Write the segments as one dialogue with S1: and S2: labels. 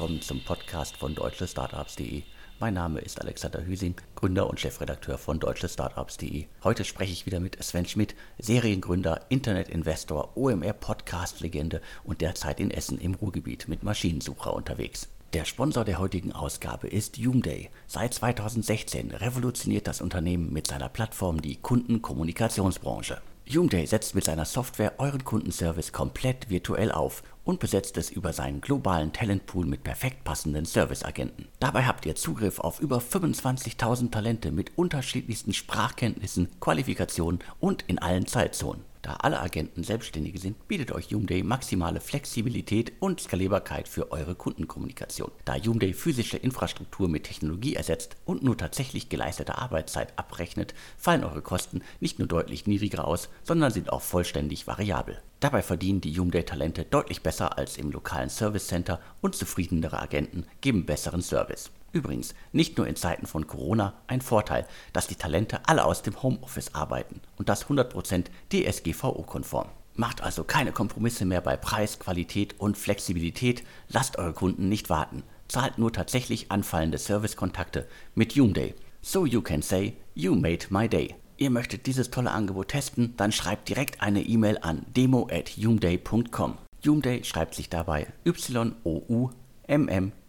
S1: willkommen zum Podcast von deutschestartups.de. Mein Name ist Alexander Hüsing, Gründer und Chefredakteur von deutschestartups.de. Heute spreche ich wieder mit Sven Schmidt, Seriengründer, Internetinvestor, OMR-Podcast-Legende und derzeit in Essen im Ruhrgebiet mit Maschinensucher unterwegs. Der Sponsor der heutigen Ausgabe ist Joomday. Seit 2016 revolutioniert das Unternehmen mit seiner Plattform die Kundenkommunikationsbranche. Joomday setzt mit seiner Software euren Kundenservice komplett virtuell auf und besetzt es über seinen globalen Talentpool mit perfekt passenden Serviceagenten. Dabei habt ihr Zugriff auf über 25.000 Talente mit unterschiedlichsten Sprachkenntnissen, Qualifikationen und in allen Zeitzonen. Da alle Agenten Selbstständige sind, bietet euch Joomday maximale Flexibilität und Skalierbarkeit für eure Kundenkommunikation. Da Joomday physische Infrastruktur mit Technologie ersetzt und nur tatsächlich geleistete Arbeitszeit abrechnet, fallen eure Kosten nicht nur deutlich niedriger aus, sondern sind auch vollständig variabel. Dabei verdienen die Joomday-Talente deutlich besser als im lokalen Service Center und zufriedenere Agenten geben besseren Service. Übrigens, nicht nur in Zeiten von Corona ein Vorteil, dass die Talente alle aus dem Homeoffice arbeiten und das 100% DSGVO-konform. Macht also keine Kompromisse mehr bei Preis, Qualität und Flexibilität, lasst eure Kunden nicht warten, zahlt nur tatsächlich anfallende Servicekontakte mit Joomday. So you can say, you made my day. Ihr möchtet dieses tolle Angebot testen, dann schreibt direkt eine E-Mail an demo at joomday.com. Joomday schreibt sich dabei Y-O-U-M-M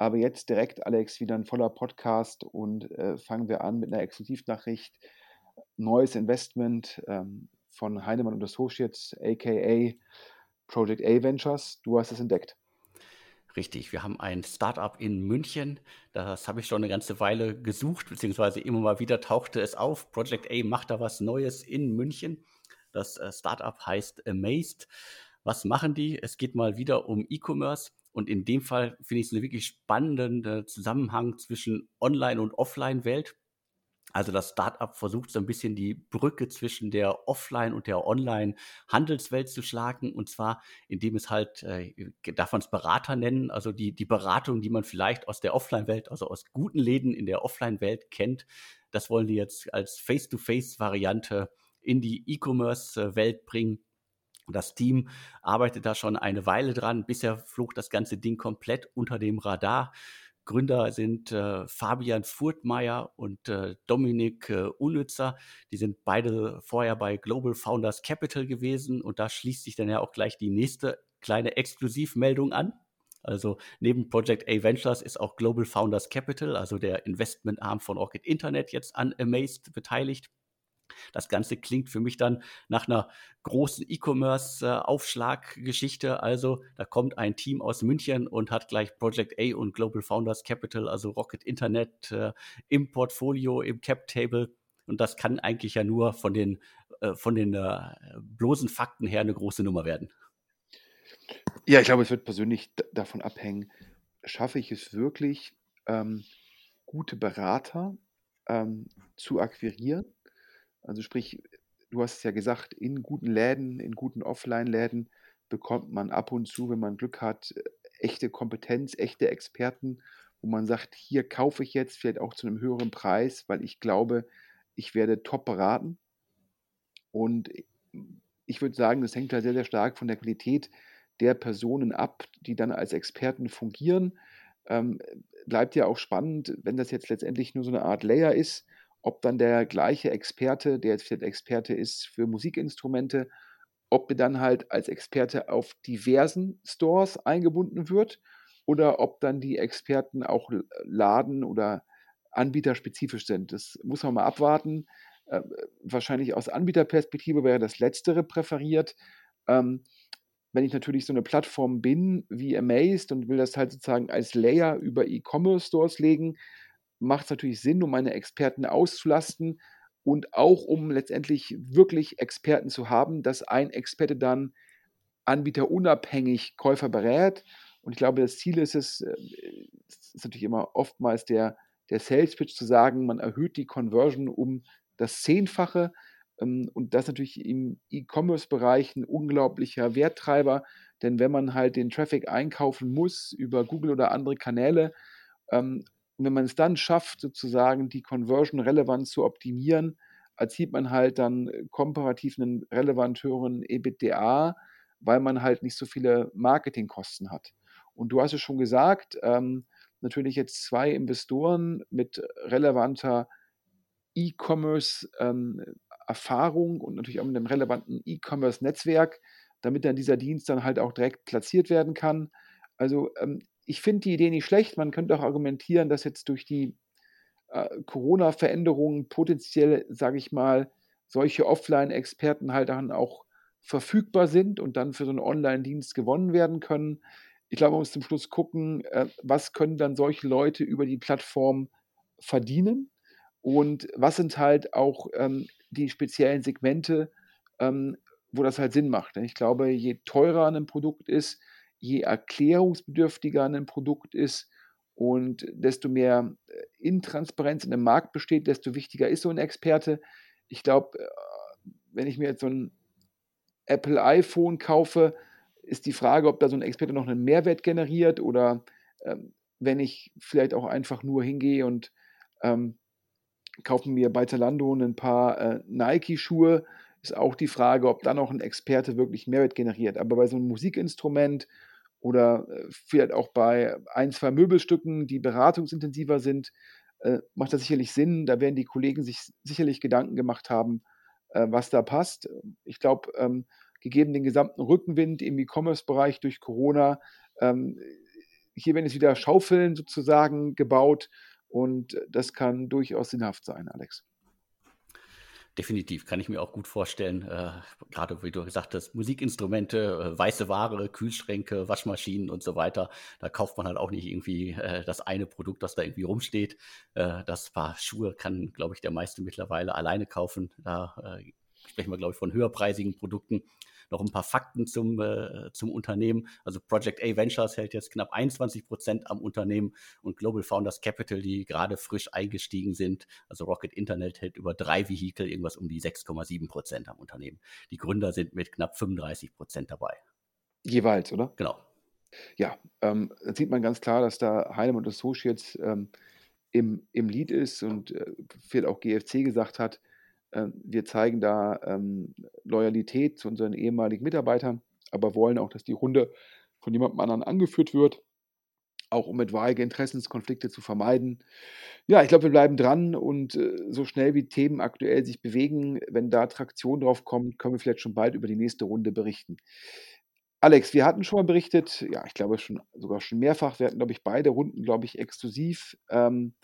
S2: Aber jetzt direkt, Alex, wieder ein voller Podcast und äh, fangen wir an mit einer Exklusivnachricht. Neues Investment ähm, von Heinemann und Associates, aka Project A Ventures. Du hast es entdeckt.
S1: Richtig, wir haben ein Startup in München. Das habe ich schon eine ganze Weile gesucht, beziehungsweise immer mal wieder tauchte es auf. Project A macht da was Neues in München. Das äh, Startup heißt Amazed. Was machen die? Es geht mal wieder um E-Commerce. Und in dem Fall finde ich es einen wirklich spannenden Zusammenhang zwischen Online- und Offline-Welt. Also das Startup versucht so ein bisschen die Brücke zwischen der Offline- und der Online-Handelswelt zu schlagen. Und zwar, indem es halt, äh, darf man es Berater nennen, also die, die Beratung, die man vielleicht aus der Offline-Welt, also aus guten Läden in der Offline-Welt kennt, das wollen die jetzt als Face-to-Face-Variante in die E-Commerce-Welt bringen. Das Team arbeitet da schon eine Weile dran. Bisher flog das ganze Ding komplett unter dem Radar. Gründer sind äh, Fabian Furtmeier und äh, Dominik äh, Unnützer. Die sind beide vorher bei Global Founders Capital gewesen und da schließt sich dann ja auch gleich die nächste kleine Exklusivmeldung an. Also neben Project A Ventures ist auch Global Founders Capital, also der Investmentarm von Orchid Internet, jetzt an Amazed beteiligt. Das Ganze klingt für mich dann nach einer großen E-Commerce-Aufschlaggeschichte. Also da kommt ein Team aus München und hat gleich Project A und Global Founders Capital, also Rocket Internet äh, im Portfolio, im Cap Table. Und das kann eigentlich ja nur von den, äh, von den äh, bloßen Fakten her eine große Nummer werden.
S2: Ja, ich glaube, es wird persönlich davon abhängen, schaffe ich es wirklich, ähm, gute Berater ähm, zu akquirieren also sprich, du hast es ja gesagt, in guten Läden, in guten Offline-Läden bekommt man ab und zu, wenn man Glück hat, echte Kompetenz, echte Experten, wo man sagt, hier kaufe ich jetzt vielleicht auch zu einem höheren Preis, weil ich glaube, ich werde top beraten. Und ich würde sagen, das hängt halt sehr, sehr stark von der Qualität der Personen ab, die dann als Experten fungieren. Ähm, bleibt ja auch spannend, wenn das jetzt letztendlich nur so eine Art Layer ist, ob dann der gleiche Experte, der jetzt vielleicht Experte ist für Musikinstrumente, ob er dann halt als Experte auf diversen Stores eingebunden wird oder ob dann die Experten auch Laden- oder Anbieterspezifisch sind. Das muss man mal abwarten. Äh, wahrscheinlich aus Anbieterperspektive wäre das Letztere präferiert. Ähm, wenn ich natürlich so eine Plattform bin wie Amazed und will das halt sozusagen als Layer über E-Commerce-Stores legen, macht es natürlich Sinn, um meine Experten auszulasten und auch um letztendlich wirklich Experten zu haben, dass ein Experte dann Anbieter unabhängig Käufer berät. Und ich glaube, das Ziel ist es, äh, ist natürlich immer oftmals der, der Sales Pitch zu sagen, man erhöht die Conversion um das Zehnfache. Ähm, und das natürlich im E-Commerce-Bereich ein unglaublicher Werttreiber, denn wenn man halt den Traffic einkaufen muss über Google oder andere Kanäle, ähm, und wenn man es dann schafft, sozusagen die Conversion relevant zu optimieren, erzielt man halt dann äh, komparativ einen relevant höheren EBITDA, weil man halt nicht so viele Marketingkosten hat. Und du hast es schon gesagt, ähm, natürlich jetzt zwei Investoren mit relevanter E-Commerce-Erfahrung ähm, und natürlich auch mit einem relevanten E-Commerce-Netzwerk, damit dann dieser Dienst dann halt auch direkt platziert werden kann. Also ähm, ich finde die Idee nicht schlecht. Man könnte auch argumentieren, dass jetzt durch die äh, Corona-Veränderungen potenziell, sage ich mal, solche Offline-Experten halt dann auch verfügbar sind und dann für so einen Online-Dienst gewonnen werden können. Ich glaube, man muss zum Schluss gucken, äh, was können dann solche Leute über die Plattform verdienen und was sind halt auch ähm, die speziellen Segmente, ähm, wo das halt Sinn macht. Ich glaube, je teurer ein Produkt ist, je erklärungsbedürftiger ein Produkt ist und desto mehr äh, Intransparenz in dem Markt besteht, desto wichtiger ist so ein Experte. Ich glaube, äh, wenn ich mir jetzt so ein Apple iPhone kaufe, ist die Frage, ob da so ein Experte noch einen Mehrwert generiert oder ähm, wenn ich vielleicht auch einfach nur hingehe und ähm, kaufe mir bei Zalando ein paar äh, Nike-Schuhe, ist auch die Frage, ob da noch ein Experte wirklich Mehrwert generiert. Aber bei so einem Musikinstrument oder äh, vielleicht auch bei ein, zwei Möbelstücken, die beratungsintensiver sind, äh, macht das sicherlich Sinn. Da werden die Kollegen sich sicherlich Gedanken gemacht haben, äh, was da passt. Ich glaube, ähm, gegeben den gesamten Rückenwind im E-Commerce-Bereich durch Corona, ähm, hier werden jetzt wieder Schaufeln sozusagen gebaut und das kann durchaus sinnhaft sein, Alex.
S1: Definitiv, kann ich mir auch gut vorstellen. Äh, gerade wie du gesagt hast, Musikinstrumente, äh, weiße Ware, Kühlschränke, Waschmaschinen und so weiter. Da kauft man halt auch nicht irgendwie äh, das eine Produkt, das da irgendwie rumsteht. Äh, das Paar Schuhe kann, glaube ich, der meiste mittlerweile alleine kaufen. Da äh, sprechen wir, glaube ich, von höherpreisigen Produkten noch ein paar Fakten zum, äh, zum Unternehmen. Also Project A Ventures hält jetzt knapp 21 Prozent am Unternehmen und Global Founders Capital, die gerade frisch eingestiegen sind, also Rocket Internet hält über drei Vehikel irgendwas um die 6,7 Prozent am Unternehmen. Die Gründer sind mit knapp 35 Prozent dabei.
S2: Jeweils, oder?
S1: Genau.
S2: Ja, ähm, da sieht man ganz klar, dass da Heinem und Associates ähm, im, im Lead ist und äh, viel auch GFC gesagt hat, wir zeigen da ähm, Loyalität zu unseren ehemaligen Mitarbeitern, aber wollen auch, dass die Runde von jemandem anderen angeführt wird, auch um etwaige Interessenskonflikte zu vermeiden. Ja, ich glaube, wir bleiben dran und äh, so schnell wie Themen aktuell sich bewegen, wenn da Traktion drauf kommt, können wir vielleicht schon bald über die nächste Runde berichten. Alex, wir hatten schon mal berichtet, ja, ich glaube schon sogar schon mehrfach, wir hatten, glaube ich, beide Runden, glaube ich, exklusiv. Ähm,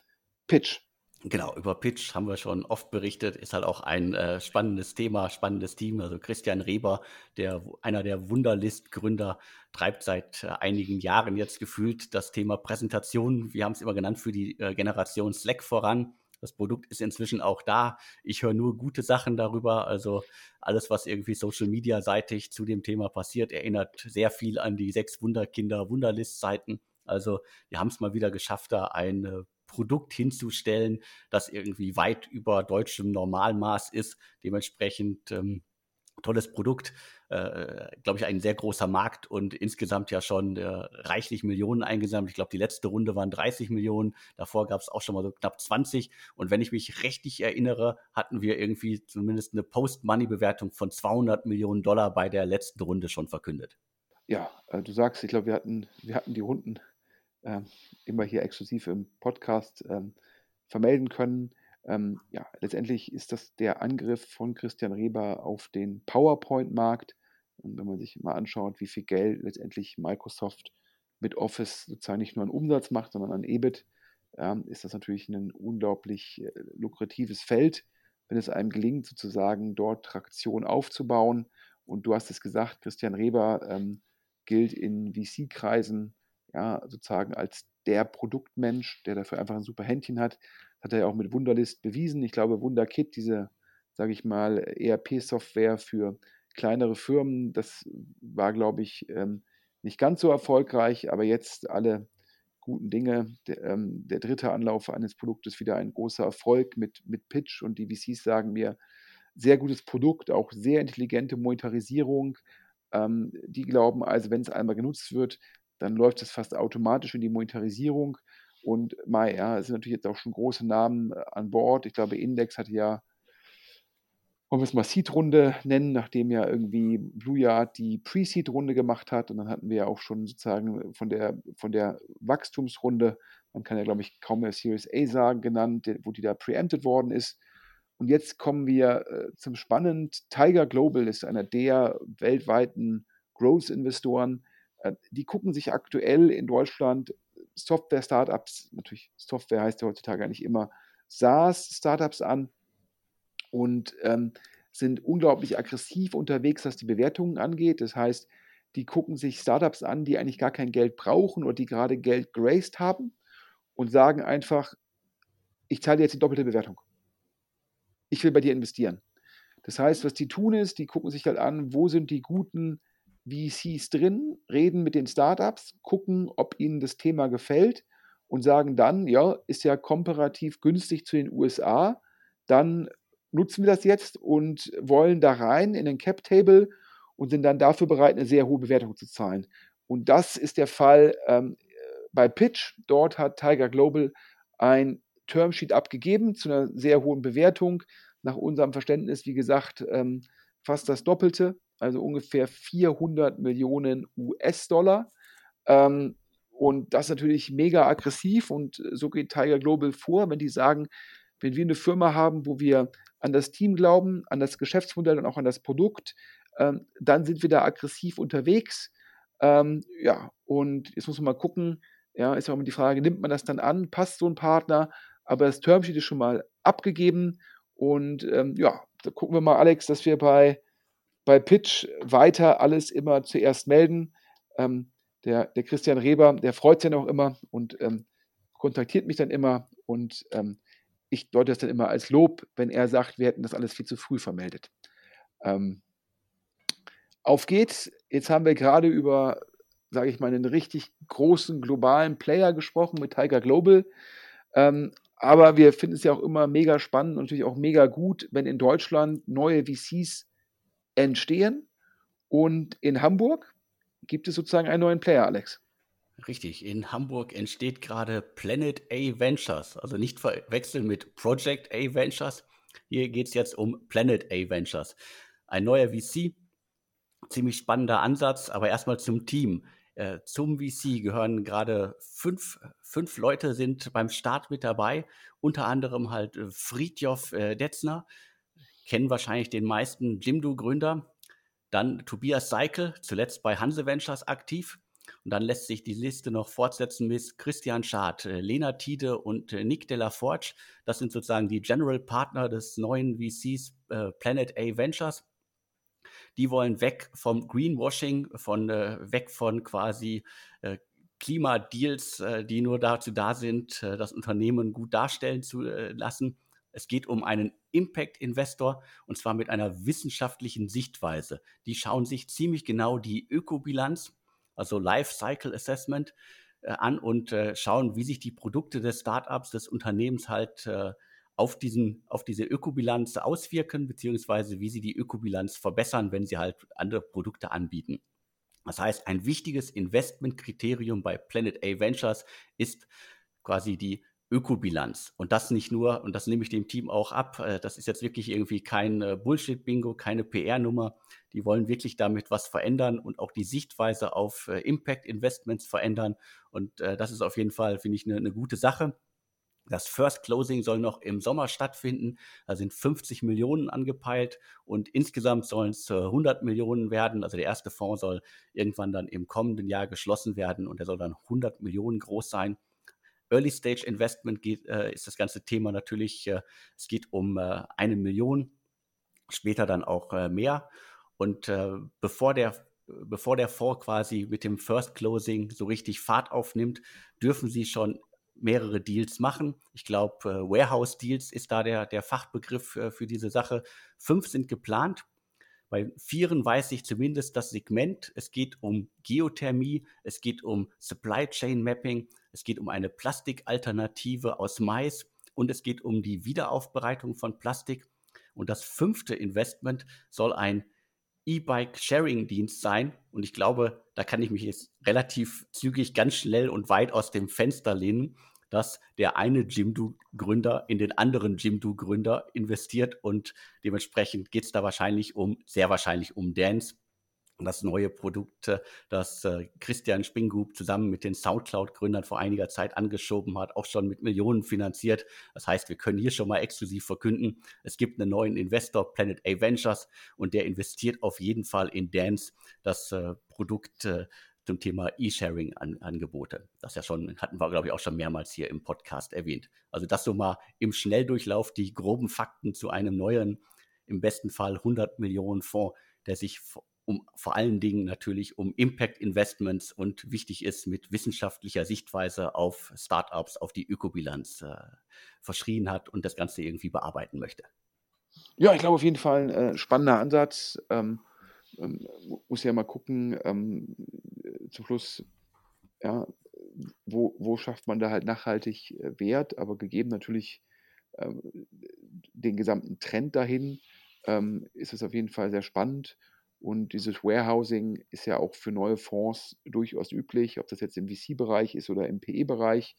S2: Pitch.
S1: Genau, über Pitch haben wir schon oft berichtet, ist halt auch ein äh, spannendes Thema, spannendes Team. Also Christian Reber, der einer der Wunderlist-Gründer, treibt seit äh, einigen Jahren jetzt gefühlt das Thema Präsentation, wir haben es immer genannt, für die äh, Generation Slack voran. Das Produkt ist inzwischen auch da. Ich höre nur gute Sachen darüber. Also alles, was irgendwie Social Media seitig zu dem Thema passiert, erinnert sehr viel an die sechs Wunderkinder Wunderlist-Seiten. Also wir haben es mal wieder geschafft, da ein Produkt hinzustellen, das irgendwie weit über deutschem Normalmaß ist. Dementsprechend ähm, tolles Produkt, äh, glaube ich, ein sehr großer Markt und insgesamt ja schon äh, reichlich Millionen eingesammelt. Ich glaube, die letzte Runde waren 30 Millionen, davor gab es auch schon mal so knapp 20. Und wenn ich mich richtig erinnere, hatten wir irgendwie zumindest eine Post-Money-Bewertung von 200 Millionen Dollar bei der letzten Runde schon verkündet.
S2: Ja, äh, du sagst, ich glaube, wir hatten, wir hatten die Runden äh, immer hier exklusiv im Podcast ähm, vermelden können. Ähm, ja, letztendlich ist das der Angriff von Christian Reber auf den PowerPoint-Markt. Und wenn man sich mal anschaut, wie viel Geld letztendlich Microsoft mit Office sozusagen nicht nur an Umsatz macht, sondern an EBIT, ja, ist das natürlich ein unglaublich äh, lukratives Feld, wenn es einem gelingt, sozusagen dort Traktion aufzubauen. Und du hast es gesagt, Christian Reber ähm, gilt in VC-Kreisen ja, sozusagen als der Produktmensch, der dafür einfach ein super Händchen hat. hat er ja auch mit Wunderlist bewiesen. Ich glaube, Wunderkit, diese, sage ich mal, ERP-Software für kleinere Firmen, das war, glaube ich, ähm, nicht ganz so erfolgreich, aber jetzt alle guten Dinge. Der, ähm, der, dritte Anlauf eines Produktes wieder ein großer Erfolg mit, mit Pitch und die VCs sagen mir, sehr gutes Produkt, auch sehr intelligente Monetarisierung. Ähm, die glauben also, wenn es einmal genutzt wird, dann läuft es fast automatisch in die Monetarisierung. Und Mai, ja, es sind natürlich jetzt auch schon große Namen äh, an Bord. Ich glaube, Index hatte ja, wollen wir es mal Seed-Runde nennen, nachdem ja irgendwie Blue Yard die Pre-Seed-Runde gemacht hat. Und dann hatten wir ja auch schon sozusagen von der, von der Wachstumsrunde, man kann ja, glaube ich, kaum mehr Series A sagen, genannt, wo die da preempted worden ist. Und jetzt kommen wir äh, zum Spannend. Tiger Global ist einer der weltweiten Growth-Investoren. Äh, die gucken sich aktuell in Deutschland Software-Startups, natürlich Software heißt ja heutzutage eigentlich immer SaaS-Startups an und ähm, sind unglaublich aggressiv unterwegs, was die Bewertungen angeht. Das heißt, die gucken sich Startups an, die eigentlich gar kein Geld brauchen oder die gerade Geld graced haben und sagen einfach, ich zahle dir jetzt die doppelte Bewertung. Ich will bei dir investieren. Das heißt, was die tun ist, die gucken sich halt an, wo sind die guten VCs drin, reden mit den Startups, gucken, ob ihnen das Thema gefällt und sagen dann, ja, ist ja komparativ günstig zu den USA, dann nutzen wir das jetzt und wollen da rein in den Cap Table und sind dann dafür bereit, eine sehr hohe Bewertung zu zahlen. Und das ist der Fall ähm, bei Pitch. Dort hat Tiger Global ein Termsheet abgegeben zu einer sehr hohen Bewertung. Nach unserem Verständnis, wie gesagt, ähm, fast das Doppelte also ungefähr 400 Millionen US-Dollar. Ähm, und das ist natürlich mega aggressiv und so geht Tiger Global vor, wenn die sagen, wenn wir eine Firma haben, wo wir an das Team glauben, an das Geschäftsmodell und auch an das Produkt, ähm, dann sind wir da aggressiv unterwegs. Ähm, ja, und jetzt muss man mal gucken, ja, ist auch immer die Frage, nimmt man das dann an, passt so ein Partner, aber das Termsheet ist schon mal abgegeben und ähm, ja, da gucken wir mal, Alex, dass wir bei bei Pitch weiter alles immer zuerst melden. Ähm, der, der Christian Reber, der freut sich ja auch immer und ähm, kontaktiert mich dann immer und ähm, ich deute das dann immer als Lob, wenn er sagt, wir hätten das alles viel zu früh vermeldet. Ähm, auf geht's. Jetzt haben wir gerade über, sage ich mal, einen richtig großen globalen Player gesprochen mit Tiger Global. Ähm, aber wir finden es ja auch immer mega spannend und natürlich auch mega gut, wenn in Deutschland neue VCs entstehen. Und in Hamburg gibt es sozusagen einen neuen Player, Alex.
S1: Richtig, in Hamburg entsteht gerade Planet A Ventures, also nicht verwechseln mit Project A Ventures. Hier geht es jetzt um Planet A Ventures. Ein neuer VC, ziemlich spannender Ansatz, aber erstmal zum Team. Äh, zum VC gehören gerade fünf, fünf Leute sind beim Start mit dabei, unter anderem halt äh, Friedjof äh, Detzner, kennen wahrscheinlich den meisten Jimdo-Gründer. Dann Tobias Seikel, zuletzt bei Hanse Ventures aktiv. Und dann lässt sich die Liste noch fortsetzen mit Christian Schad, äh, Lena Tiede und äh, Nick de la Forge. Das sind sozusagen die General Partner des neuen VCs äh, Planet A Ventures. Die wollen weg vom Greenwashing, von, äh, weg von quasi äh, Klimadeals, äh, die nur dazu da sind, das Unternehmen gut darstellen zu lassen es geht um einen Impact-Investor und zwar mit einer wissenschaftlichen Sichtweise. Die schauen sich ziemlich genau die Ökobilanz, also Life Cycle Assessment, äh, an und äh, schauen, wie sich die Produkte des Startups, des Unternehmens halt äh, auf, diesen, auf diese Ökobilanz auswirken, beziehungsweise wie sie die Ökobilanz verbessern, wenn sie halt andere Produkte anbieten. Das heißt, ein wichtiges Investmentkriterium bei Planet A Ventures ist quasi die Ökobilanz. Und das nicht nur, und das nehme ich dem Team auch ab, äh, das ist jetzt wirklich irgendwie kein äh, Bullshit-Bingo, keine PR-Nummer. Die wollen wirklich damit was verändern und auch die Sichtweise auf äh, Impact-Investments verändern. Und das ist auf jeden Fall, finde ich, eine, eine gute Sache. Das First Closing soll noch im Sommer stattfinden. Da sind 50 Millionen angepeilt und insgesamt sollen es 100 Millionen werden. Also der erste Fonds soll irgendwann dann im kommenden Jahr geschlossen werden und der soll dann 100 Millionen groß sein. Early Stage Investment geht, äh, ist das ganze Thema natürlich, äh, es geht um äh, eine Million, später dann auch äh, mehr. Und äh, bevor der bevor der Fonds quasi mit dem First Closing so richtig Fahrt aufnimmt, dürfen sie schon mehrere Deals machen. Ich glaube, äh, Warehouse Deals ist da der, der Fachbegriff für diese Sache. Fünf sind geplant. Bei Vieren weiß ich zumindest das Segment. Es geht um Geothermie, es geht um Supply Chain Mapping, es geht um eine Plastikalternative aus Mais und es geht um die Wiederaufbereitung von Plastik. Und das fünfte Investment soll ein E-Bike-Sharing-Dienst sein. Und ich glaube, da kann ich mich jetzt relativ zügig, ganz schnell und weit aus dem Fenster lehnen, dass der eine Jimdo-Gründer in den anderen Jimdo-Gründer investiert und dementsprechend geht es da wahrscheinlich um, sehr wahrscheinlich um Dance das neue Produkt, das äh, Christian Spingub zusammen mit den Soundcloud-Gründern vor einiger Zeit angeschoben hat, auch schon mit Millionen finanziert. Das heißt, wir können hier schon mal exklusiv verkünden, es gibt einen neuen Investor, Planet A Ventures, und der investiert auf jeden Fall in Dance, das äh, Produkt äh, zum Thema E-Sharing-Angebote. Das ja schon, hatten wir, glaube ich, auch schon mehrmals hier im Podcast erwähnt. Also das so mal im Schnelldurchlauf die groben Fakten zu einem neuen, im besten Fall 100 Millionen Fonds, der sich um vor allen Dingen natürlich um Impact Investments und wichtig ist mit wissenschaftlicher Sichtweise auf Startups, auf die Ökobilanz äh, verschrien hat und das Ganze irgendwie bearbeiten möchte.
S2: Ja, ich glaube auf jeden Fall ein äh, spannender Ansatz. Ähm, ähm, muss ja mal gucken, ähm, zum Schluss, ja, wo, wo schafft man da halt nachhaltig äh, Wert, aber gegeben natürlich ähm, den gesamten Trend dahin, ähm, ist es auf jeden Fall sehr spannend. Und dieses Warehousing ist ja auch für neue Fonds durchaus üblich, ob das jetzt im VC-Bereich ist oder im PE-Bereich.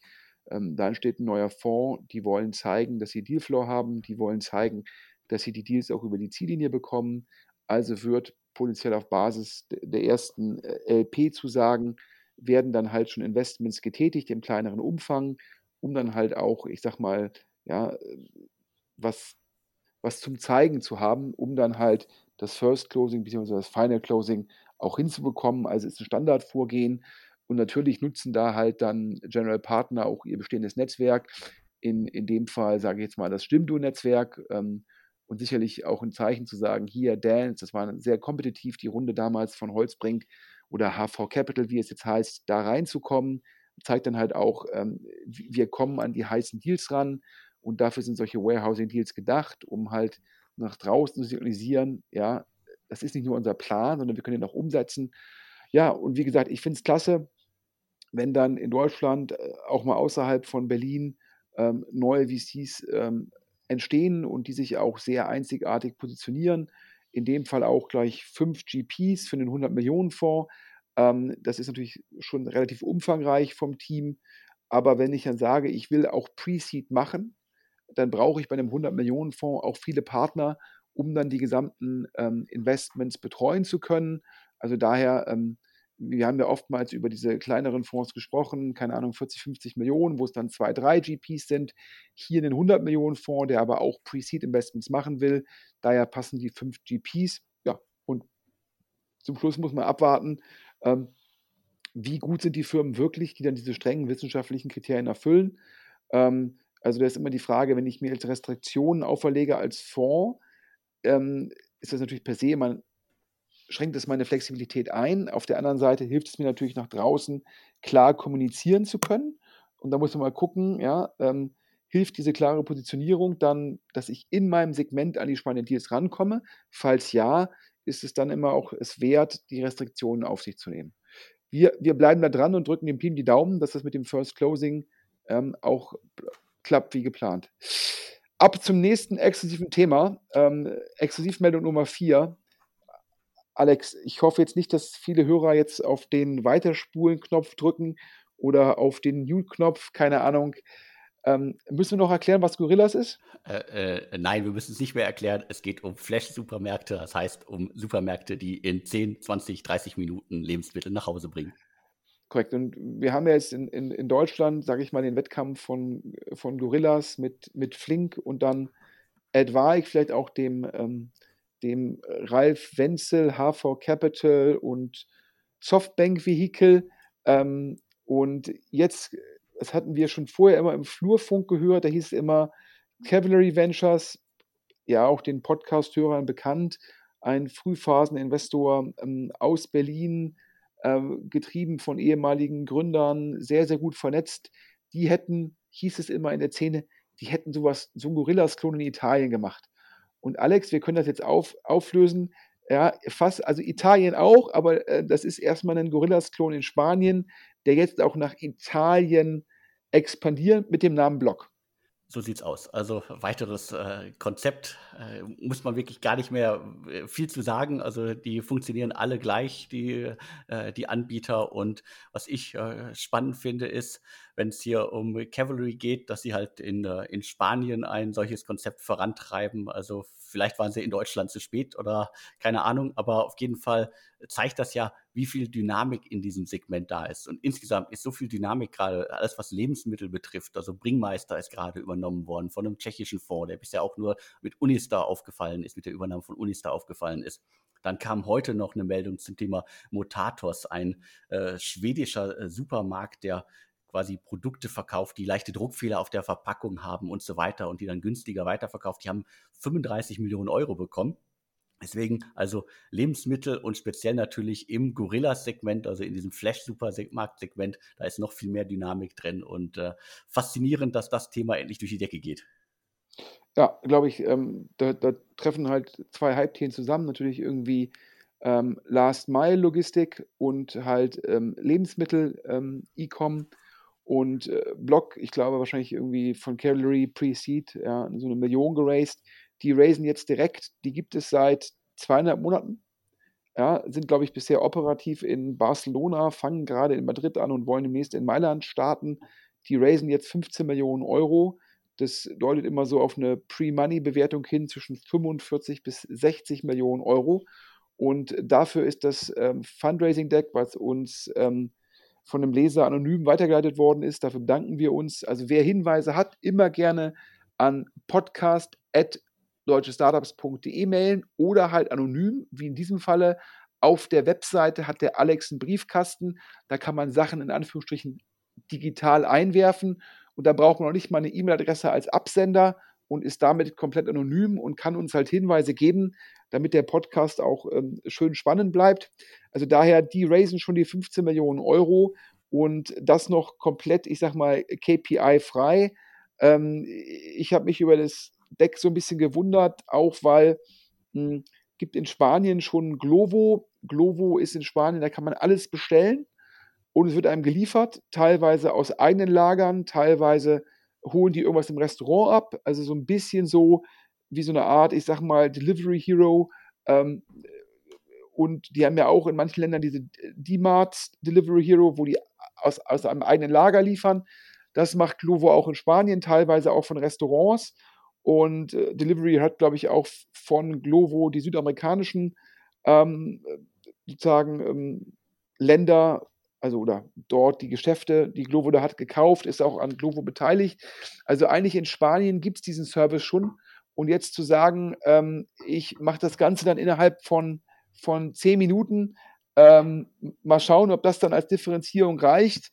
S2: Ähm, da entsteht ein neuer Fonds, die wollen zeigen, dass sie Dealflow haben, die wollen zeigen, dass sie die Deals auch über die Ziellinie bekommen. Also wird potenziell auf Basis der ersten äh, LP zu sagen, werden dann halt schon Investments getätigt im kleineren Umfang, um dann halt auch, ich sag mal, ja, was, was zum Zeigen zu haben, um dann halt das First Closing bzw. das Final Closing auch hinzubekommen. Also ist ein Standardvorgehen. Und natürlich nutzen da halt dann General Partner auch ihr bestehendes Netzwerk. In, in dem Fall sage ich jetzt mal das Stimmdu-Netzwerk. Ähm, und sicherlich auch ein Zeichen zu sagen, hier Dance, das war sehr kompetitiv, die Runde damals von Holzbrink oder HV Capital, wie es jetzt heißt, da reinzukommen, zeigt dann halt auch, ähm, wir kommen an die heißen Deals ran und dafür sind solche Warehousing-Deals gedacht, um halt nach draußen zu signalisieren, ja, das ist nicht nur unser Plan, sondern wir können ihn auch umsetzen. Ja, und wie gesagt, ich finde es klasse, wenn dann in Deutschland, äh, auch mal außerhalb von Berlin, ähm, neue VCs ähm, entstehen und die sich auch sehr einzigartig positionieren. In dem Fall auch gleich fünf GPs für den 100 Millionen Fonds. Ähm, das ist natürlich schon relativ umfangreich vom Team. Aber wenn ich dann sage, ich will auch Pre-Seed machen, dann brauche ich bei einem 100 Millionen Fonds auch viele Partner, um dann die gesamten ähm, Investments betreuen zu können. Also daher, ähm, wir haben ja oftmals über diese kleineren Fonds gesprochen, keine Ahnung, 40, 50 Millionen, wo es dann zwei, drei GPs sind. Hier einen 100 Millionen Fonds, der aber auch Pre-Seed-Investments machen will. Daher passen die fünf GPs. Ja, und zum Schluss muss man abwarten, ähm, wie gut sind die Firmen wirklich, die dann diese strengen wissenschaftlichen Kriterien erfüllen. Ähm, also da ist immer die Frage, wenn ich mir jetzt Restriktionen auferlege als Fonds, ähm, ist das natürlich per se, man schränkt es meine Flexibilität ein. Auf der anderen Seite hilft es mir natürlich nach draußen klar kommunizieren zu können. Und da muss man mal gucken, ja, ähm, hilft diese klare Positionierung dann, dass ich in meinem Segment an die spannenden Deals rankomme? Falls ja, ist es dann immer auch es wert, die Restriktionen auf sich zu nehmen. Wir, wir bleiben da dran und drücken dem Team die Daumen, dass das mit dem First Closing ähm, auch klappt wie geplant. Ab zum nächsten exklusiven Thema. Ähm, Exklusivmeldung Nummer 4. Alex, ich hoffe jetzt nicht, dass viele Hörer jetzt auf den Weiterspulen-Knopf drücken oder auf den Mute-Knopf, keine Ahnung. Ähm, müssen wir noch erklären, was Gorillas ist?
S1: Äh, äh, nein, wir müssen es nicht mehr erklären. Es geht um Flash-Supermärkte, das heißt um Supermärkte, die in 10, 20, 30 Minuten Lebensmittel nach Hause bringen.
S2: Korrekt. Und wir haben ja jetzt in, in, in Deutschland, sage ich mal, den Wettkampf von, von Gorillas mit, mit Flink und dann Advaik, vielleicht auch dem, ähm, dem Ralf Wenzel, HV Capital und Softbank Vehicle. Ähm, und jetzt, das hatten wir schon vorher immer im Flurfunk gehört, da hieß es immer Cavalry Ventures, ja auch den Podcast-Hörern bekannt, ein Frühphaseninvestor ähm, aus Berlin, ähm, getrieben von ehemaligen Gründern, sehr, sehr gut vernetzt. Die hätten, hieß es immer in der Szene, die hätten sowas, so ein Gorillas-Klon in Italien gemacht. Und Alex, wir können das jetzt auf, auflösen. Ja, fast, also Italien auch, aber äh, das ist erstmal ein Gorillas-Klon in Spanien, der jetzt auch nach Italien expandiert mit dem Namen Block.
S1: So sieht's aus. Also weiteres äh, Konzept äh, muss man wirklich gar nicht mehr äh, viel zu sagen. Also die funktionieren alle gleich, die, äh, die Anbieter. Und was ich äh, spannend finde, ist, wenn es hier um Cavalry geht, dass sie halt in, äh, in Spanien ein solches Konzept vorantreiben. Also vielleicht waren sie in Deutschland zu spät oder keine Ahnung, aber auf jeden Fall zeigt das ja, wie viel Dynamik in diesem Segment da ist. Und insgesamt ist so viel Dynamik gerade, alles was Lebensmittel betrifft. Also Bringmeister ist gerade übernommen worden von einem tschechischen Fonds, der bisher auch nur mit Unistar aufgefallen ist, mit der Übernahme von Unistar aufgefallen ist. Dann kam heute noch eine Meldung zum Thema Motatos, ein äh, schwedischer äh, Supermarkt, der quasi Produkte verkauft, die leichte Druckfehler auf der Verpackung haben und so weiter und die dann günstiger weiterverkauft. Die haben 35 Millionen Euro bekommen. Deswegen also Lebensmittel und speziell natürlich im Gorillas-Segment, also in diesem Flash-Supermarkt-Segment, da ist noch viel mehr Dynamik drin und äh, faszinierend, dass das Thema endlich durch die Decke geht.
S2: Ja, glaube ich, ähm, da, da, treffen halt zwei Hype-Themen zusammen. Natürlich irgendwie ähm, Last-Mile-Logistik und halt ähm, Lebensmittel-E-Com. Ähm, und äh, Block, ich glaube wahrscheinlich irgendwie von Cavalry Pre-Seed, ja, so eine Million geraced. Die raisen jetzt direkt, die gibt es seit zweieinhalb Monaten. Ja, sind, glaube ich, bisher operativ in Barcelona, fangen gerade in Madrid an und wollen demnächst in Mailand starten. Die raisen jetzt 15 Millionen Euro. Das deutet immer so auf eine Pre-Money-Bewertung hin zwischen 45 bis 60 Millionen Euro. Und dafür ist das ähm, Fundraising-Deck, was uns ähm, von einem Leser anonym weitergeleitet worden ist. Dafür bedanken wir uns. Also wer Hinweise hat, immer gerne an podcast.deutschestartups.de mailen oder halt anonym, wie in diesem Falle. Auf der Webseite hat der Alex einen Briefkasten. Da kann man Sachen in Anführungsstrichen digital einwerfen. Und da braucht man auch nicht mal eine E-Mail-Adresse als Absender und ist damit komplett anonym und kann uns halt Hinweise geben, damit der Podcast auch ähm, schön spannend bleibt. Also daher, die raisen schon die 15 Millionen Euro und das noch komplett, ich sag mal, KPI-frei. Ähm, ich habe mich über das Deck so ein bisschen gewundert, auch weil mh, hm, gibt in Spanien schon Glovo. Glovo ist in Spanien, da kann man alles bestellen und es wird einem geliefert, teilweise aus eigenen Lagern, teilweise holen die irgendwas im Restaurant ab. Also so ein bisschen so wie so eine Art, ich sag mal, Delivery Hero. Ähm, und die haben ja auch in manchen Ländern diese D-Mart Delivery Hero, wo die aus, aus einem eigenen Lager liefern. Das macht Glovo auch in Spanien, teilweise auch von Restaurants. Und äh, Delivery hat, glaube ich, auch von Glovo die südamerikanischen ähm, sozusagen ähm, Länder, also oder dort die Geschäfte, die Glovo da hat, gekauft, ist auch an Glovo beteiligt. Also eigentlich in Spanien gibt es diesen Service schon. Und jetzt zu sagen, ähm, ich mache das Ganze dann innerhalb von, von zehn Minuten, ähm, mal schauen, ob das dann als Differenzierung reicht.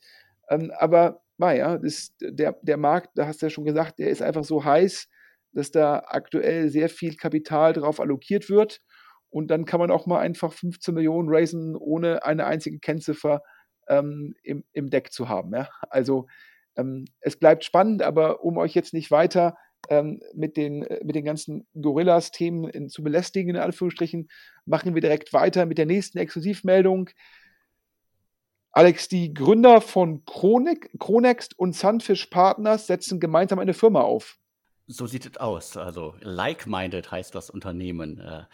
S2: Ähm, aber naja, der, der Markt, da hast du ja schon gesagt, der ist einfach so heiß, dass da aktuell sehr viel Kapital drauf allokiert wird. Und dann kann man auch mal einfach 15 Millionen raisen, ohne eine einzige Kennziffer ähm, im, im Deck zu haben. Ja? Also ähm, es bleibt spannend, aber um euch jetzt nicht weiter ähm, mit, den, äh, mit den ganzen Gorillas-Themen zu belästigen, in Anführungsstrichen, machen wir direkt weiter mit der nächsten Exklusivmeldung. Alex, die Gründer von Chronext und Sunfish Partners setzen gemeinsam eine Firma auf.
S1: So sieht es aus. Also Like-Minded heißt das Unternehmen. Äh,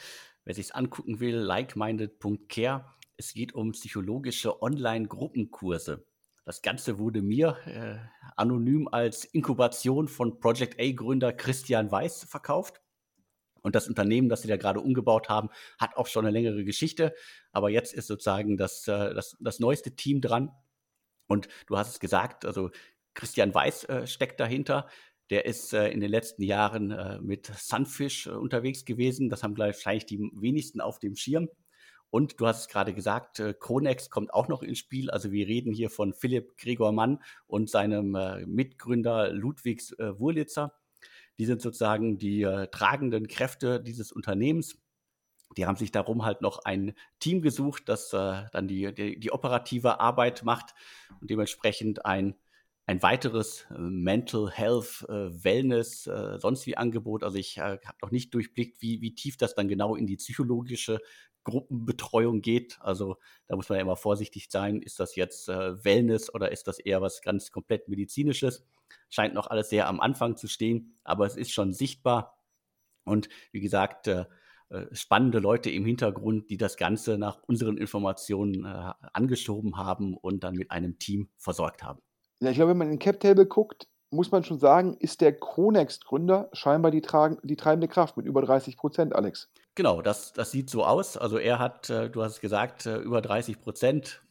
S1: wer sich es angucken will, likeminded.care. Es geht um psychologische Online-Gruppenkurse. Das Ganze wurde mir äh, anonym als Inkubation von Project A-Gründer Christian Weiß verkauft. Und das Unternehmen, das sie da gerade umgebaut haben, hat auch schon eine längere Geschichte. Aber jetzt ist sozusagen das, äh, das, das neueste Team dran. Und du hast es gesagt, also Christian Weiß äh, steckt dahinter. Der ist äh, in den letzten Jahren äh, mit Sunfish äh, unterwegs gewesen. Das haben wahrscheinlich die wenigsten auf dem Schirm. Und du hast es gerade gesagt, äh, Kronex kommt auch noch ins Spiel. Also wir reden hier von Philipp Gregor Mann und seinem äh, Mitgründer Ludwigs äh, Wurlitzer. Die sind sozusagen die äh, tragenden Kräfte dieses Unternehmens. Die haben sich darum halt noch ein Team gesucht, das dann die, die, die, operative Arbeit macht und dementsprechend ein ein weiteres äh, Mental Health, äh, Wellness, äh, sonst wie Angebot. Also ich habe noch nicht durchblickt, wie, wie tief das dann genau in die psychologische Gruppenbetreuung geht. Also da muss man ja immer vorsichtig sein. Ist das jetzt Wellness oder ist das eher was ganz komplett medizinisches? Scheint noch alles sehr am Anfang zu stehen, aber es ist schon sichtbar. Und wie gesagt, spannende Leute im Hintergrund, die das Ganze nach unseren Informationen angeschoben haben und dann mit einem Team versorgt haben.
S2: Ja, ich glaube, wenn man in den Cap-Table guckt, muss man schon sagen, ist der Chronext-Gründer scheinbar die, tragen, die treibende Kraft mit über 30 Prozent, Alex.
S1: Genau, das, das sieht so aus. Also er hat, äh, du hast es gesagt, äh, über 30 Prozent.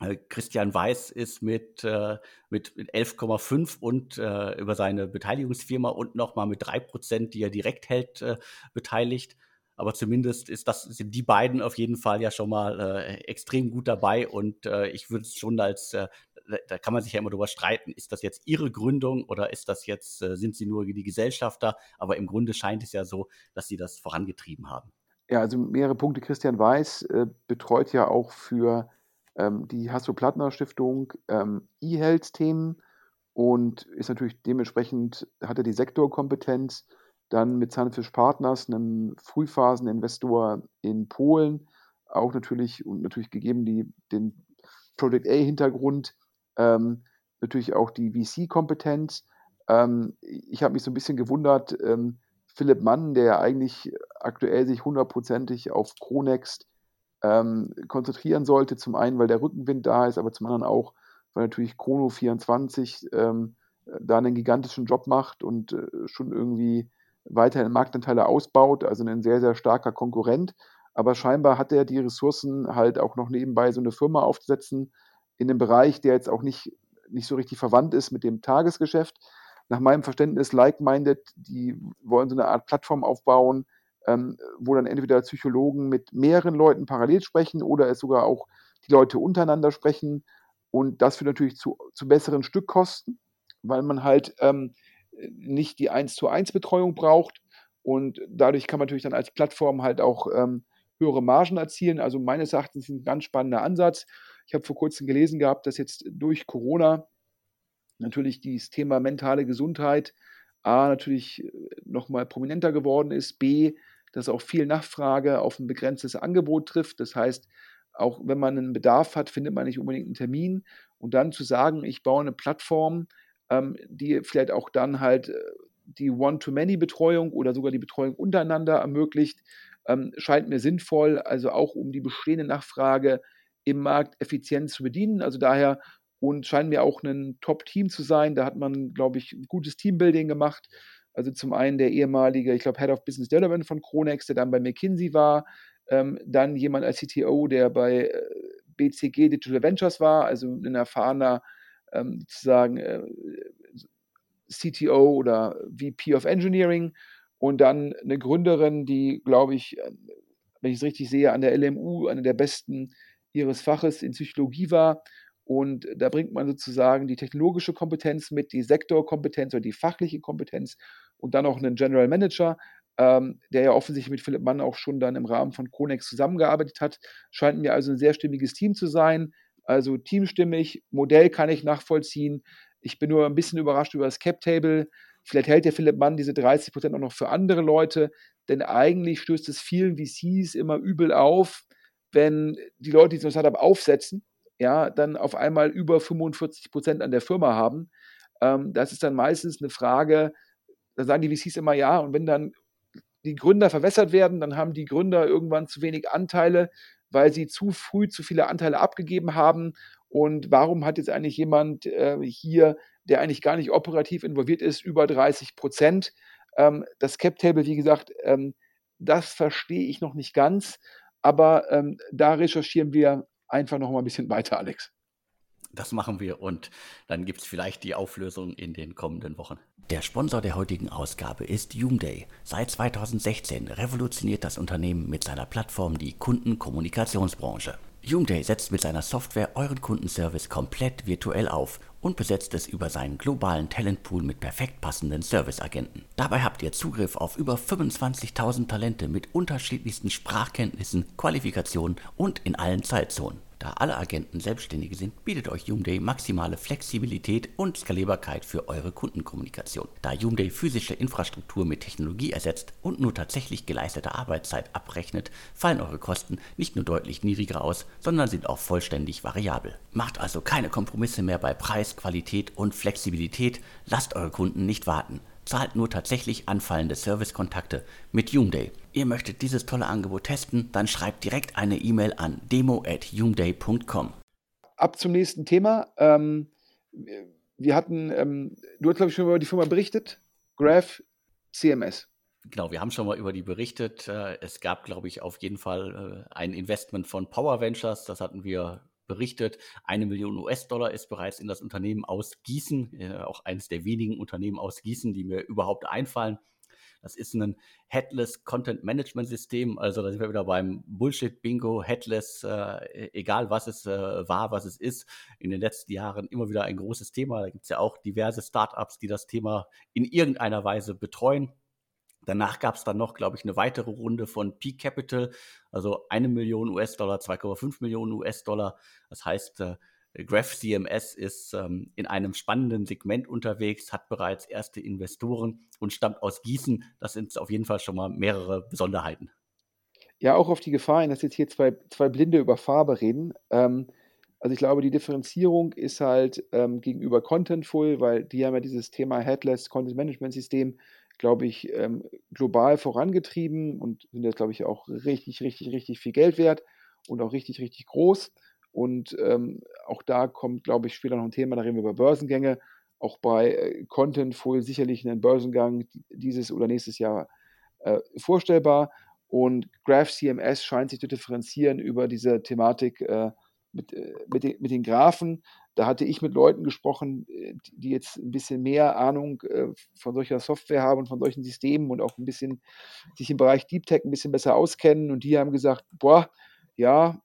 S1: Äh, Christian Weiß ist mit, mit 11,5 und über seine Beteiligungsfirma und nochmal mit 3 Prozent, die er direkt hält, beteiligt. Aber zumindest ist das, sind die beiden auf jeden Fall ja schon mal extrem gut dabei und ich würde es schon als da kann man sich ja immer darüber streiten, ist das jetzt ihre Gründung oder ist das jetzt, äh, sind sie nur die Gesellschafter? Aber im Grunde scheint es ja so, dass sie das vorangetrieben haben.
S2: Ja, also mehrere Punkte. Christian Weiß äh, betreut ja auch für ähm, die Hasso-Plattner-Stiftung ähm, E-Health-Themen und ist natürlich dementsprechend, hat er die Sektorkompetenz. Dann mit Zahnfisch Partners, einem Frühphaseninvestor in Polen, auch natürlich und natürlich gegeben die, den Project A-Hintergrund, ähm, natürlich auch die VC-Kompetenz. Ähm, ich habe mich so ein bisschen gewundert, ähm, Philipp Mann, der eigentlich aktuell sich hundertprozentig auf Chronext ähm, konzentrieren sollte, zum einen, weil der Rückenwind da ist, aber zum anderen auch, weil natürlich Chrono 24 ähm, da einen gigantischen Job macht und äh, schon irgendwie weiterhin Marktanteile ausbaut, also ein sehr, sehr starker Konkurrent. Aber scheinbar hat er die Ressourcen, halt auch noch nebenbei so eine Firma aufzusetzen, in einem Bereich, der jetzt auch nicht, nicht so richtig verwandt ist mit dem Tagesgeschäft. Nach meinem Verständnis, Like-Minded, die wollen so eine Art Plattform aufbauen, ähm, wo dann entweder Psychologen mit mehreren Leuten parallel sprechen oder es sogar auch die Leute untereinander sprechen. Und das führt natürlich zu, zu besseren Stückkosten, weil man halt ähm, nicht die 1 zu 1 Betreuung braucht. Und dadurch kann man natürlich dann als Plattform halt auch ähm, höhere Margen erzielen. Also meines Erachtens ein ganz spannender Ansatz. Ich habe vor kurzem gelesen gehabt, dass jetzt durch Corona natürlich dieses Thema mentale Gesundheit A natürlich äh, nochmal prominenter geworden ist, B, dass auch viel Nachfrage auf ein begrenztes Angebot trifft. Das heißt, auch wenn man einen Bedarf hat, findet man nicht unbedingt einen Termin. Und dann zu sagen, ich baue eine Plattform, ähm, die vielleicht auch dann halt äh, die One-to-Many-Betreuung oder sogar die Betreuung untereinander ermöglicht, ähm, scheint mir sinnvoll, also auch um die bestehende Nachfrage im Markt effizient zu bedienen. Also daher und scheint mir auch ein Top-Team zu sein. Da hat man, glaube ich, ein gutes Teambuilding gemacht. Also zum einen der ehemalige, ich glaube, Head of Business Development von Kronex, der dann bei McKinsey war. Ähm, dann jemand als CTO, der bei äh, BCG Digital Ventures war, also ein erfahrener ähm, sozusagen äh, CTO oder VP of Engineering. Und dann eine Gründerin, die, glaube ich, äh, wenn ich es richtig sehe, an der LMU eine der besten ihres Faches in Psychologie war. Und da bringt man sozusagen die technologische Kompetenz mit, die Sektorkompetenz oder die fachliche Kompetenz und dann auch einen General Manager, ähm, der ja offensichtlich mit Philipp Mann auch schon dann im Rahmen von Konex zusammengearbeitet hat. Scheint mir also ein sehr stimmiges Team zu sein. Also teamstimmig, Modell kann ich nachvollziehen. Ich bin nur ein bisschen überrascht über das Cap-Table. Vielleicht hält der Philipp Mann diese 30 Prozent auch noch für andere Leute, denn eigentlich stößt es vielen VCs immer übel auf, wenn die Leute, die so ein Startup aufsetzen, ja, dann auf einmal über 45 Prozent an der Firma haben. Ähm, das ist dann meistens eine Frage, da sagen die VCs immer ja, und wenn dann die Gründer verwässert werden, dann haben die Gründer irgendwann zu wenig Anteile, weil sie zu früh zu viele Anteile abgegeben haben. Und warum hat jetzt eigentlich jemand äh, hier, der eigentlich gar nicht operativ involviert ist, über 30 Prozent? Ähm, das Cap-Table, wie gesagt, ähm, das verstehe ich noch nicht ganz. Aber ähm, da recherchieren wir einfach noch mal ein bisschen weiter, Alex.
S1: Das machen wir und dann gibt es vielleicht die Auflösung in den kommenden Wochen. Der Sponsor der heutigen Ausgabe ist Doomday. Seit 2016 revolutioniert das Unternehmen mit seiner Plattform die Kundenkommunikationsbranche. Doomday setzt mit seiner Software euren Kundenservice komplett virtuell auf und besetzt es über seinen globalen Talentpool mit perfekt passenden Serviceagenten. Dabei habt ihr Zugriff auf über 25.000 Talente mit unterschiedlichsten Sprachkenntnissen, Qualifikationen und in allen Zeitzonen. Da alle Agenten Selbstständige sind, bietet euch Joomday maximale Flexibilität und Skalierbarkeit für eure Kundenkommunikation. Da Joomday physische Infrastruktur mit Technologie ersetzt und nur tatsächlich geleistete Arbeitszeit abrechnet, fallen eure Kosten nicht nur deutlich niedriger aus, sondern sind auch vollständig variabel. Macht also keine Kompromisse mehr bei Preis, Qualität und Flexibilität, lasst eure Kunden nicht warten zahlt nur tatsächlich anfallende Servicekontakte mit Joomday. Ihr möchtet dieses tolle Angebot testen, dann schreibt direkt eine E-Mail an demo@joomday.com.
S2: Ab zum nächsten Thema. Ähm, wir hatten, ähm, du hast glaube ich schon über die Firma berichtet, Graph CMS.
S1: Genau, wir haben schon mal über die berichtet. Äh, es gab, glaube ich, auf jeden Fall äh, ein Investment von Power Ventures. Das hatten wir berichtet, eine Million US-Dollar ist bereits in das Unternehmen aus Gießen, äh, auch eines der wenigen Unternehmen aus Gießen, die mir überhaupt einfallen. Das ist ein Headless Content Management System. Also da sind wir wieder beim Bullshit-Bingo, Headless, äh, egal was es äh, war, was es ist. In den letzten Jahren immer wieder ein großes Thema. Da gibt es ja auch diverse Startups, die das Thema in irgendeiner Weise betreuen. Danach gab es dann noch, glaube ich, eine weitere Runde von Peak Capital, also eine Million US-Dollar, 2,5 Millionen US-Dollar. Das heißt, äh, Graph CMS ist ähm, in einem spannenden Segment unterwegs, hat bereits erste Investoren und stammt aus Gießen. Das sind auf jeden Fall schon mal mehrere Besonderheiten.
S2: Ja, auch auf die Gefahr hin, dass jetzt hier zwei, zwei Blinde über Farbe reden. Ähm, also ich glaube, die Differenzierung ist halt ähm, gegenüber Contentful, weil die haben ja dieses Thema Headless Content Management System glaube ich, ähm, global vorangetrieben und sind jetzt, glaube ich, auch richtig, richtig, richtig viel Geld wert und auch richtig, richtig groß. Und ähm, auch da kommt, glaube ich, später noch ein Thema, da reden wir über Börsengänge. Auch bei äh, Contentful sicherlich einen Börsengang dieses oder nächstes Jahr äh, vorstellbar. Und Graph CMS scheint sich zu differenzieren über diese Thematik äh, mit, äh, mit, den, mit den Graphen. Da hatte ich mit Leuten gesprochen, äh, die jetzt ein bisschen mehr Ahnung äh, von solcher Software haben und von solchen Systemen und auch ein bisschen sich im Bereich Deep Tech ein bisschen besser auskennen. Und die haben gesagt, boah, ja,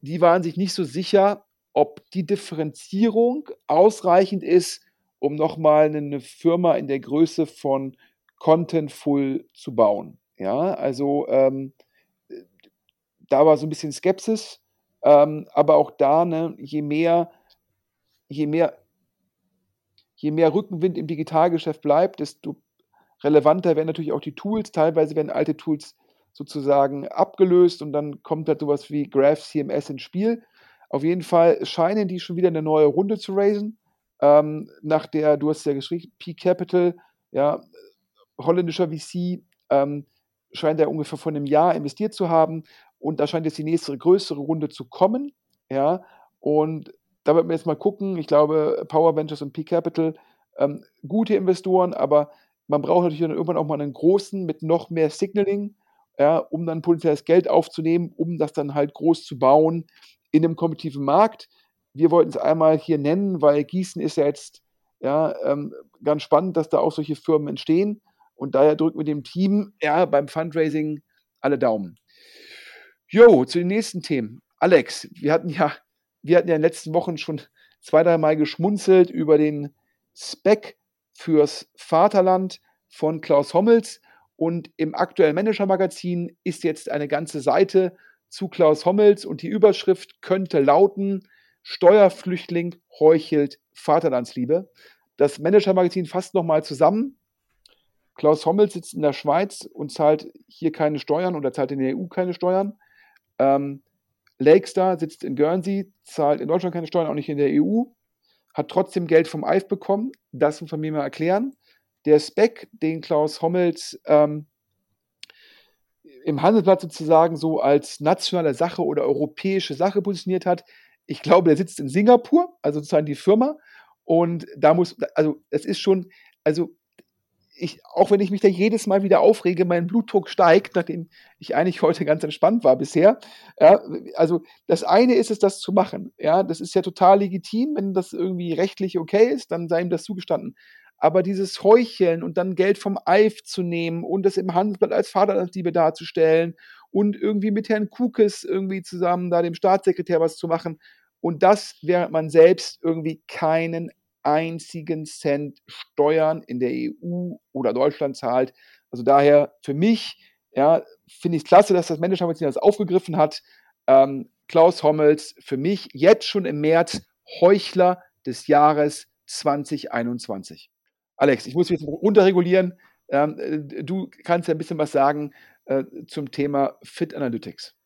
S2: die waren sich nicht so sicher, ob die Differenzierung ausreichend ist, um nochmal eine Firma in der Größe von Contentful zu bauen. Ja, also ähm, da war so ein bisschen Skepsis. Ähm, aber auch da, ne, je mehr, je mehr, je mehr Rückenwind im Digitalgeschäft bleibt, desto relevanter werden natürlich auch die Tools. Teilweise werden alte Tools sozusagen abgelöst und dann kommt halt sowas wie Graph CMS ins Spiel. Auf jeden Fall scheinen die schon wieder eine neue Runde zu raisen. Ähm, nach der, du hast ja geschrieben, P Capital, ja, holländischer VC, ähm, scheint er ungefähr vor einem Jahr investiert zu haben. Und da scheint jetzt die nächste größere Runde zu kommen. Ja, und da wird man jetzt mal gucken. Ich glaube, Power Ventures und P Capital, ähm, gute Investoren, aber man braucht natürlich dann irgendwann auch mal einen großen mit noch mehr Signaling, ja, um dann potenzielles Geld aufzunehmen, um das dann halt groß zu bauen in einem kompetitiven Markt. Wir wollten es einmal hier nennen, weil Gießen ist ja jetzt ja, ähm, ganz spannend, dass da auch solche Firmen entstehen. Und daher drücken wir dem Team ja, beim Fundraising alle Daumen. Jo, zu den nächsten Themen. Alex, wir hatten ja, wir hatten ja in den letzten Wochen schon zwei, drei Mal geschmunzelt über den Spec fürs Vaterland von Klaus Hommels. Und im aktuellen Manager-Magazin ist jetzt eine ganze Seite zu Klaus Hommels und die Überschrift könnte lauten: Steuerflüchtling heuchelt Vaterlandsliebe. Das Manager-Magazin fasst nochmal zusammen. Klaus Hommels sitzt in der Schweiz und zahlt hier keine Steuern oder zahlt in der EU keine Steuern. Ähm, Lakestar sitzt in Guernsey, zahlt in Deutschland keine Steuern, auch nicht in der EU, hat trotzdem Geld vom EIF bekommen. Das muss man mir mal erklären. Der Spec, den Klaus Hommels ähm, im Handelsblatt sozusagen so als nationale Sache oder europäische Sache positioniert hat, ich glaube, der sitzt in Singapur, also sozusagen die Firma. Und da muss, also es ist schon, also ich, auch wenn ich mich da jedes Mal wieder aufrege, mein Blutdruck steigt, nachdem ich eigentlich heute ganz entspannt war bisher. Ja, also das eine ist es, das zu machen. Ja, das ist ja total legitim, wenn das irgendwie rechtlich okay ist, dann sei ihm das zugestanden. Aber dieses Heucheln und dann Geld vom EIF zu nehmen und das im Handelsblatt als Vaterlandsliebe darzustellen und irgendwie mit Herrn Kukes irgendwie zusammen da dem Staatssekretär was zu machen und das, während man selbst irgendwie keinen einzigen Cent Steuern in der EU oder Deutschland zahlt. Also daher für mich, ja, finde ich es klasse, dass das Managermagazin das aufgegriffen hat. Ähm, Klaus Hommels, für mich jetzt schon im März Heuchler des Jahres 2021. Alex, ich muss jetzt runterregulieren. Ähm, äh, du kannst ja ein bisschen was sagen äh, zum Thema Fit Analytics.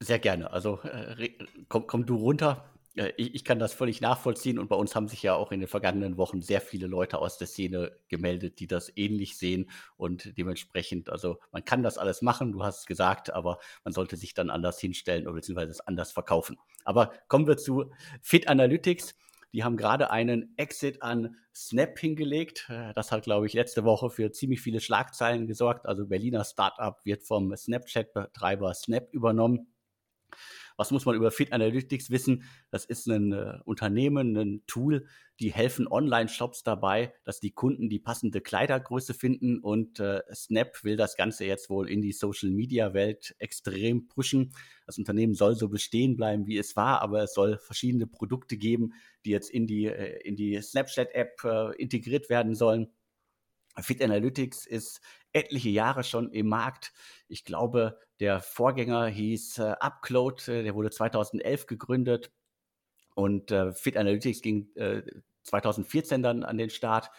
S1: Sehr gerne. Also äh, komm, komm du runter. Äh, ich, ich, kann das völlig nachvollziehen und bei uns haben sich ja auch in den vergangenen Wochen sehr viele Leute aus der Szene gemeldet, die das ähnlich sehen und dementsprechend, also man kann das alles machen, du hast es gesagt, aber man sollte sich dann anders hinstellen oder beziehungsweise es anders verkaufen. Aber kommen wir zu Fit Analytics. Die haben gerade einen Exit an Snap hingelegt. Äh, das hat, glaube ich, letzte Woche für ziemlich viele Schlagzeilen gesorgt. Also Berliner Startup wird vom Snapchat-Betreiber Snap übernommen. Was muss man über Fit Analytics wissen? Das ist ein äh, Unternehmen, ein Tool, die helfen Online-Shops dabei, dass die Kunden die passende Kleidergröße finden und äh, Snap will das Ganze jetzt wohl in die Social-Media-Welt extrem pushen. Das Unternehmen soll so bestehen bleiben, wie es war, aber es soll verschiedene Produkte geben, die jetzt in die, äh, in die Snapchat-App äh, integriert werden sollen. Fit Analytics ist etliche Jahre schon im Markt. Ich glaube, der Vorgänger hieß äh, Upload, äh, der wurde 2011 gegründet und äh, Fit Analytics ging äh, 2014 dann an den Start.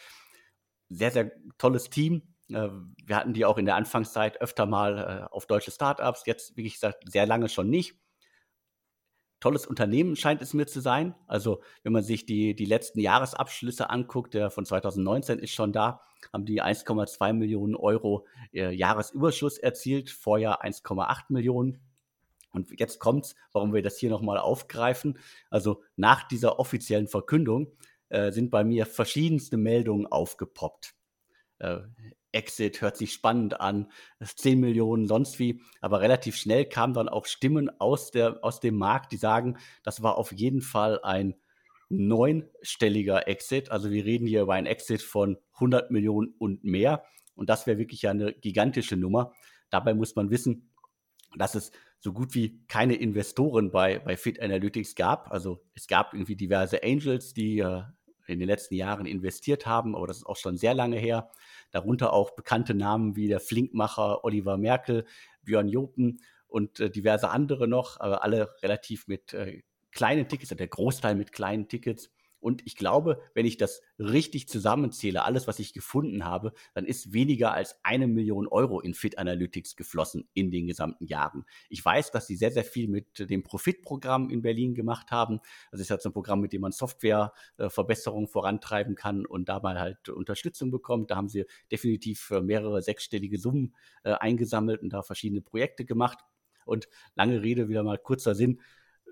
S1: Sehr, sehr tolles Team. Äh, wir hatten die auch in der Anfangszeit öfter mal äh, auf deutsche Startups, jetzt, wie gesagt, sehr lange schon nicht tolles Unternehmen scheint es mir zu sein. Also wenn man sich die, die letzten Jahresabschlüsse anguckt, der von 2019 ist schon da, haben die 1,2 Millionen Euro äh, Jahresüberschuss erzielt, vorher 1,8 Millionen. Und jetzt kommt's, warum wir das hier nochmal aufgreifen. Also nach dieser offiziellen Verkündung äh, sind bei mir verschiedenste Meldungen aufgepoppt. Äh, Exit hört sich spannend an, 10 Millionen, sonst wie. Aber relativ schnell kamen dann auch Stimmen aus, der, aus dem Markt, die sagen, das war auf jeden Fall ein neunstelliger Exit. Also wir reden hier über einen Exit von 100 Millionen und mehr. Und das wäre wirklich eine gigantische Nummer. Dabei muss man wissen, dass es so gut wie keine Investoren bei, bei Fit Analytics gab. Also es gab irgendwie diverse Angels, die äh, in den letzten Jahren investiert haben, aber das ist auch schon sehr lange her. Darunter auch bekannte Namen wie der Flinkmacher Oliver Merkel, Björn Jopen und äh, diverse andere noch, aber alle relativ mit äh, kleinen Tickets, der Großteil mit kleinen Tickets. Und ich glaube, wenn ich das richtig zusammenzähle, alles, was ich gefunden habe, dann ist weniger als eine Million Euro in Fit Analytics geflossen in den gesamten Jahren. Ich weiß, dass sie sehr, sehr viel mit dem Profit-Programm in Berlin gemacht haben. Das ist ja so ein Programm, mit dem man Softwareverbesserungen vorantreiben kann und dabei halt Unterstützung bekommt. Da haben sie definitiv mehrere sechsstellige Summen äh, eingesammelt und da verschiedene Projekte gemacht. Und lange Rede, wieder mal kurzer Sinn.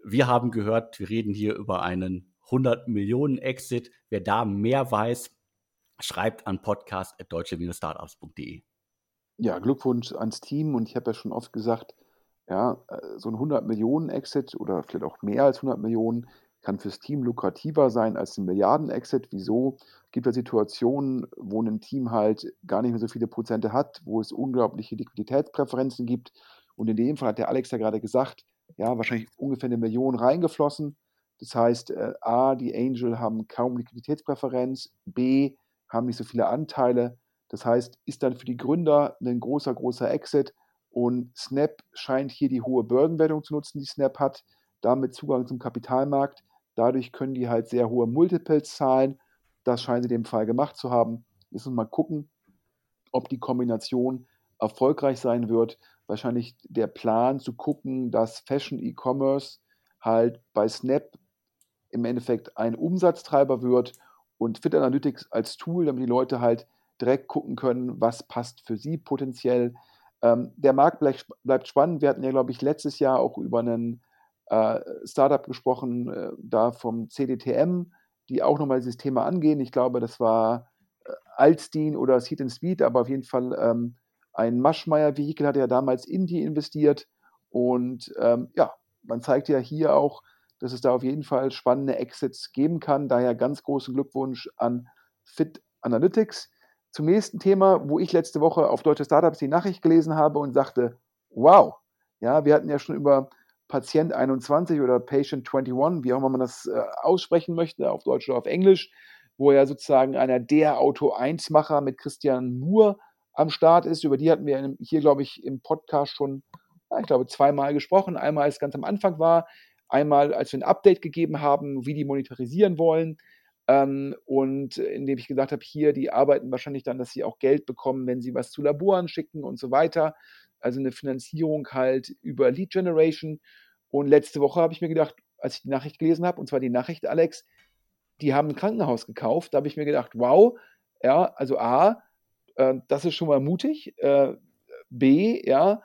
S1: Wir haben gehört, wir reden hier über einen 100 Millionen Exit. Wer da mehr weiß, schreibt an podcast.deutsche-startups.de.
S2: Ja, Glückwunsch ans Team und ich habe ja schon oft gesagt, ja, äh, so ein 100 Millionen Exit oder vielleicht auch mehr als 100 Millionen kann fürs Team lukrativer sein als ein Milliarden-Exit. Wieso? Es gibt ja Situationen, wo ein Team halt gar nicht mehr so viele Prozente hat, wo es unglaubliche Liquiditätspräferenzen gibt. Und in dem Fall hat der Alex ja gerade gesagt, ja, wahrscheinlich ungefähr eine Million reingeflossen. Das heißt, äh, A, die Angel haben kaum Liquiditätspräferenz, B, haben nicht so viele Anteile. Das heißt, ist dann für die Gründer ein großer, großer Exit und Snap scheint hier die hohe Börsenwertung zu nutzen, die Snap hat, damit Zugang zum Kapitalmarkt. Dadurch können die halt sehr hohe Multiples zahlen. Das scheinen sie dem Fall gemacht zu haben. Jetzt muss mal gucken, ob die Kombination erfolgreich sein wird. Wahrscheinlich der Plan zu gucken, dass Fashion E-Commerce halt bei Snap im Endeffekt ein Umsatztreiber wird und Fit Analytics als Tool, damit die Leute halt direkt gucken können, was passt für sie potenziell. Ähm, der Markt bleibt, bleibt, spannend. Wir hatten ja, glaube ich, letztes Jahr auch über einen äh, Startup gesprochen, äh, da vom CDTM, die auch nochmal dieses Thema angehen. Ich glaube, das war äh, Alstein oder Seed and Speed, aber auf jeden Fall ähm, ein Maschmeyer-Vehikel hat ja damals in die investiert. Und ähm, ja, man zeigt ja hier auch, dass es da auf jeden Fall spannende Exits geben kann. Daher ganz großen Glückwunsch an Fit Analytics. Zum nächsten Thema, wo ich letzte Woche auf Deutsche Startups die Nachricht gelesen habe und sagte, wow, ja, wir hatten ja schon über Patient 21 oder Patient 21, wie auch immer man das äh, aussprechen möchte, auf Deutsch oder auf Englisch, wo ja sozusagen einer der Auto 1-Macher mit Christian Moore am Start ist. Über die hatten wir hier, glaube ich, im Podcast schon ich glaube, zweimal gesprochen. Einmal, als es ganz am Anfang war, einmal, als wir ein Update gegeben haben, wie die monetarisieren wollen. Ähm, und indem ich gesagt habe, hier, die arbeiten wahrscheinlich dann, dass sie auch Geld bekommen, wenn sie was zu Laboren schicken und so weiter. Also eine Finanzierung halt über Lead Generation. Und letzte Woche habe ich mir gedacht, als ich die Nachricht gelesen habe, und zwar die Nachricht, Alex, die haben ein Krankenhaus gekauft. Da habe ich mir gedacht, wow, ja, also A, äh, das ist schon mal mutig. Äh, B, ja,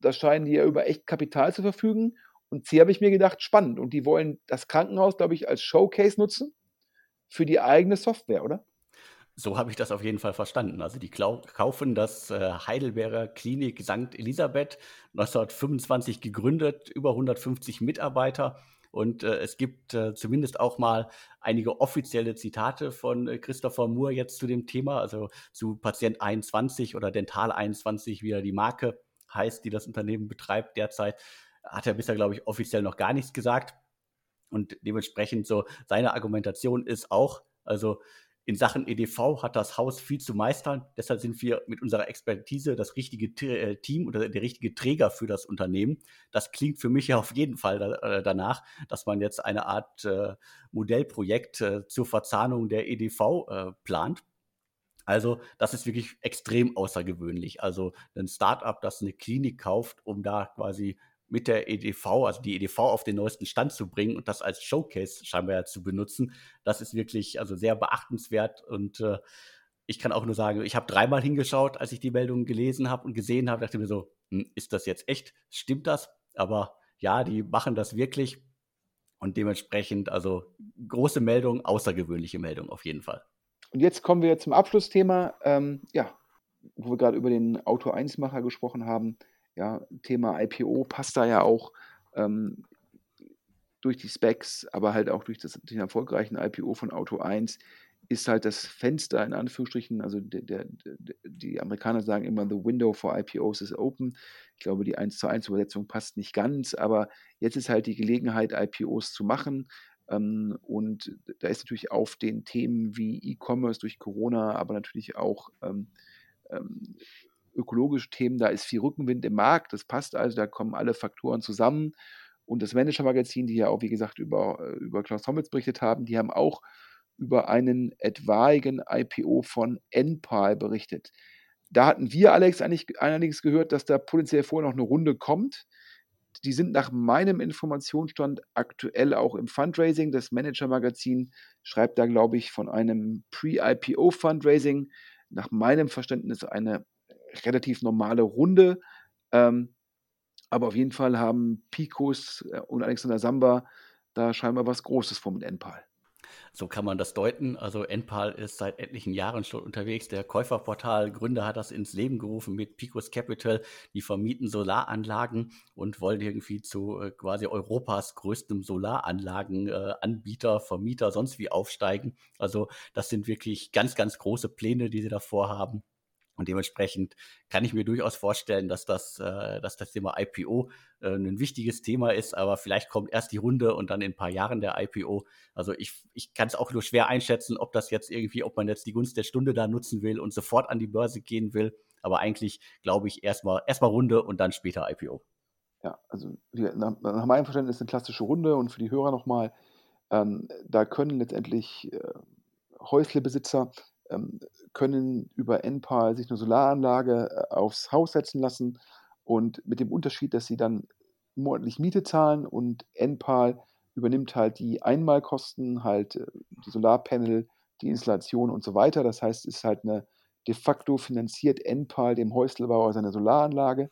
S2: da scheinen die ja über echt Kapital zu verfügen. Und C habe ich mir gedacht, spannend. Und die wollen das Krankenhaus, glaube ich, als Showcase nutzen für die eigene Software, oder?
S1: So habe ich das auf jeden Fall verstanden. Also die kaufen das äh, Heidelberger Klinik St. Elisabeth, 1925 gegründet, über 150 Mitarbeiter. Und äh, es gibt äh, zumindest auch mal einige offizielle Zitate von äh, Christopher Moore jetzt zu dem Thema, also zu Patient 21 oder Dental 21, wie er die Marke heißt, die das Unternehmen betreibt derzeit. Hat er bisher, glaube ich, offiziell noch gar nichts gesagt. Und dementsprechend so seine Argumentation ist auch, also in Sachen EDV hat das Haus viel zu meistern. Deshalb sind wir mit unserer Expertise das richtige äh, Team oder der richtige Träger für das Unternehmen. Das klingt für mich ja auf jeden Fall äh, danach, dass man jetzt eine Art äh, Modellprojekt zur Verzahnung der EDV plant. Also das ist wirklich extrem außergewöhnlich. Also ein Startup, das eine Klinik kauft, um da quasi mit der EDV, also die EDV auf den neuesten Stand zu bringen und das als Showcase scheinbar zu benutzen, das ist wirklich also sehr beachtenswert und äh, ich kann auch nur sagen, ich habe dreimal hingeschaut, als ich die Meldung gelesen habe und gesehen habe, dachte mir so, hm, ist das jetzt echt? Stimmt das? Aber ja, die machen das wirklich und dementsprechend also große Meldung, außergewöhnliche Meldung auf jeden Fall.
S2: Und jetzt kommen wir zum Abschlussthema, ähm, ja, wo wir gerade über den Auto 1-Macher gesprochen haben. Ja, Thema IPO passt da ja auch ähm, durch die Specs, aber halt auch durch das, den erfolgreichen IPO von Auto 1 ist halt das Fenster in Anführungsstrichen, also der, der, die Amerikaner sagen immer, the window for IPOs is open. Ich glaube, die 1 zu 1 Übersetzung passt nicht ganz, aber jetzt ist halt die Gelegenheit, IPOs zu machen. Ähm, und da ist natürlich auf den Themen wie E-Commerce durch Corona, aber natürlich auch ähm, ähm, ökologische Themen, da ist viel Rückenwind im Markt, das passt also, da kommen alle Faktoren zusammen. Und das Manager-Magazin, die ja auch, wie gesagt, über, äh, über Klaus Hommels berichtet haben, die haben auch über einen etwaigen IPO von NPAL berichtet. Da hatten wir, Alex, eigentlich allerdings gehört, dass da potenziell vorher noch eine Runde kommt. Die sind nach meinem Informationsstand aktuell auch im Fundraising. Das Manager-Magazin schreibt da, glaube ich, von einem Pre-IPO-Fundraising. Nach meinem Verständnis eine relativ normale Runde. Ähm, aber auf jeden Fall haben Picos äh, und Alexander Samba da scheinbar was Großes vor mit NPAL.
S1: So kann man das deuten. Also NPAL ist seit etlichen Jahren schon unterwegs. Der Käuferportal-Gründer hat das ins Leben gerufen mit Picos Capital. Die vermieten Solaranlagen und wollen irgendwie zu äh, quasi Europas größtem Solaranlagenanbieter, Vermieter, sonst wie aufsteigen. Also das sind wirklich ganz, ganz große Pläne, die sie davor haben. Und dementsprechend kann ich mir durchaus vorstellen, dass das, äh, dass das Thema IPO äh, ein wichtiges Thema ist, aber vielleicht kommt erst die Runde und dann in ein paar Jahren der IPO. Also ich, ich kann es auch nur schwer einschätzen, ob das jetzt irgendwie, ob man jetzt die Gunst der Stunde da nutzen will und sofort an die Börse gehen will. Aber eigentlich glaube ich erstmal erstmal Runde und dann später IPO.
S2: Ja, also nach, nach meinem Verständnis eine klassische Runde und für die Hörer nochmal, ähm, da können letztendlich äh, Häuslebesitzer ähm, können über NPAL sich eine Solaranlage äh, aufs Haus setzen lassen und mit dem Unterschied, dass sie dann monatlich Miete zahlen und NPAL übernimmt halt die Einmalkosten, halt äh, die Solarpanel, die Installation und so weiter. Das heißt, es ist halt eine de facto finanziert NPAL dem Häuslebauer seine Solaranlage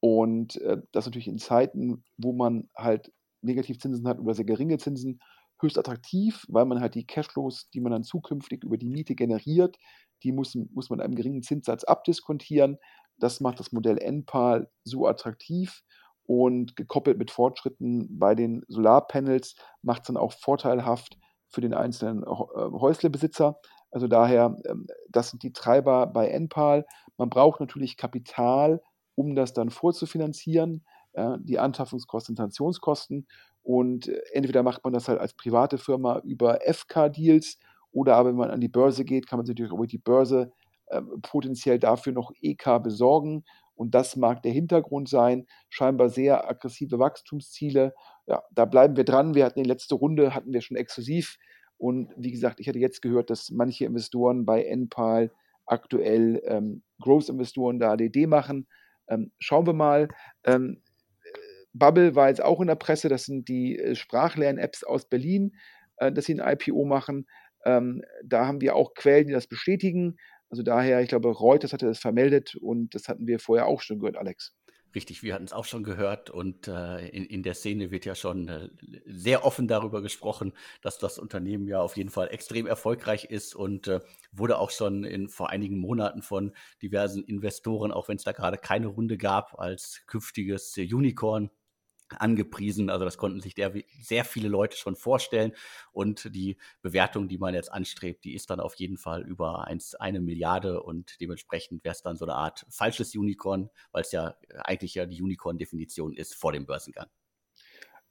S2: und äh, das natürlich in Zeiten, wo man halt Negativzinsen hat oder sehr geringe Zinsen, höchst attraktiv, weil man halt die Cashflows, die man dann zukünftig über die Miete generiert, die muss, muss man einem geringen Zinssatz abdiskontieren. Das macht das Modell NPAL so attraktiv und gekoppelt mit Fortschritten bei den Solarpanels macht es dann auch vorteilhaft für den einzelnen äh, Häuslebesitzer. Also daher, ähm, das sind die Treiber bei NPAL. Man braucht natürlich Kapital, um das dann vorzufinanzieren, die Anschaffungskosten, Installationskosten. Und äh, entweder macht man das halt als private Firma über FK-Deals oder aber wenn man an die Börse geht, kann man sich über die Börse äh, potenziell dafür noch EK besorgen Und das mag der Hintergrund sein. Scheinbar sehr aggressive Wachstumsziele. Ja, da bleiben wir dran. Wir hatten die letzte Runde, hatten wir schon exklusiv. Und wie gesagt, ich hatte jetzt gehört, dass manche Investoren bei NPAL aktuell ähm, Growth-Investoren da ADD machen. Ähm, schauen wir mal. Ähm, Bubble war jetzt auch in der Presse. Das sind die äh, Sprachlern-Apps aus Berlin, äh, dass sie ein IPO machen. Ähm, da haben wir auch Quellen, die das bestätigen. Also daher, ich glaube, Reuters hatte das vermeldet und das hatten wir vorher auch schon gehört, Alex.
S1: Richtig, wir hatten es auch schon gehört und äh, in, in der Szene wird ja schon äh, sehr offen darüber gesprochen, dass das Unternehmen ja auf jeden Fall extrem erfolgreich ist und äh, wurde auch schon in, vor einigen Monaten von diversen Investoren, auch wenn es da gerade keine Runde gab, als künftiges Unicorn angepriesen. Also das konnten sich der, sehr viele Leute schon vorstellen. Und die Bewertung, die man jetzt anstrebt, die ist dann auf jeden Fall über eins, eine Milliarde und dementsprechend wäre es dann so eine Art falsches Unicorn, weil es ja eigentlich ja die Unicorn-Definition ist vor dem Börsengang.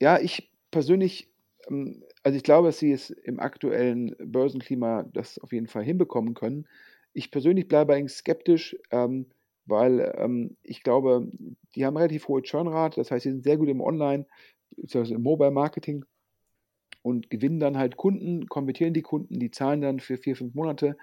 S2: Ja, ich persönlich, ähm, also ich glaube, dass sie es im aktuellen Börsenklima das auf jeden Fall hinbekommen können. Ich persönlich bleibe eigentlich skeptisch. Ähm, weil ähm, ich glaube, die haben relativ hohe Churnrate, das heißt, sie sind sehr gut im Online, im Mobile Marketing und gewinnen dann halt Kunden, konvertieren die Kunden, die zahlen dann für vier, fünf Monate,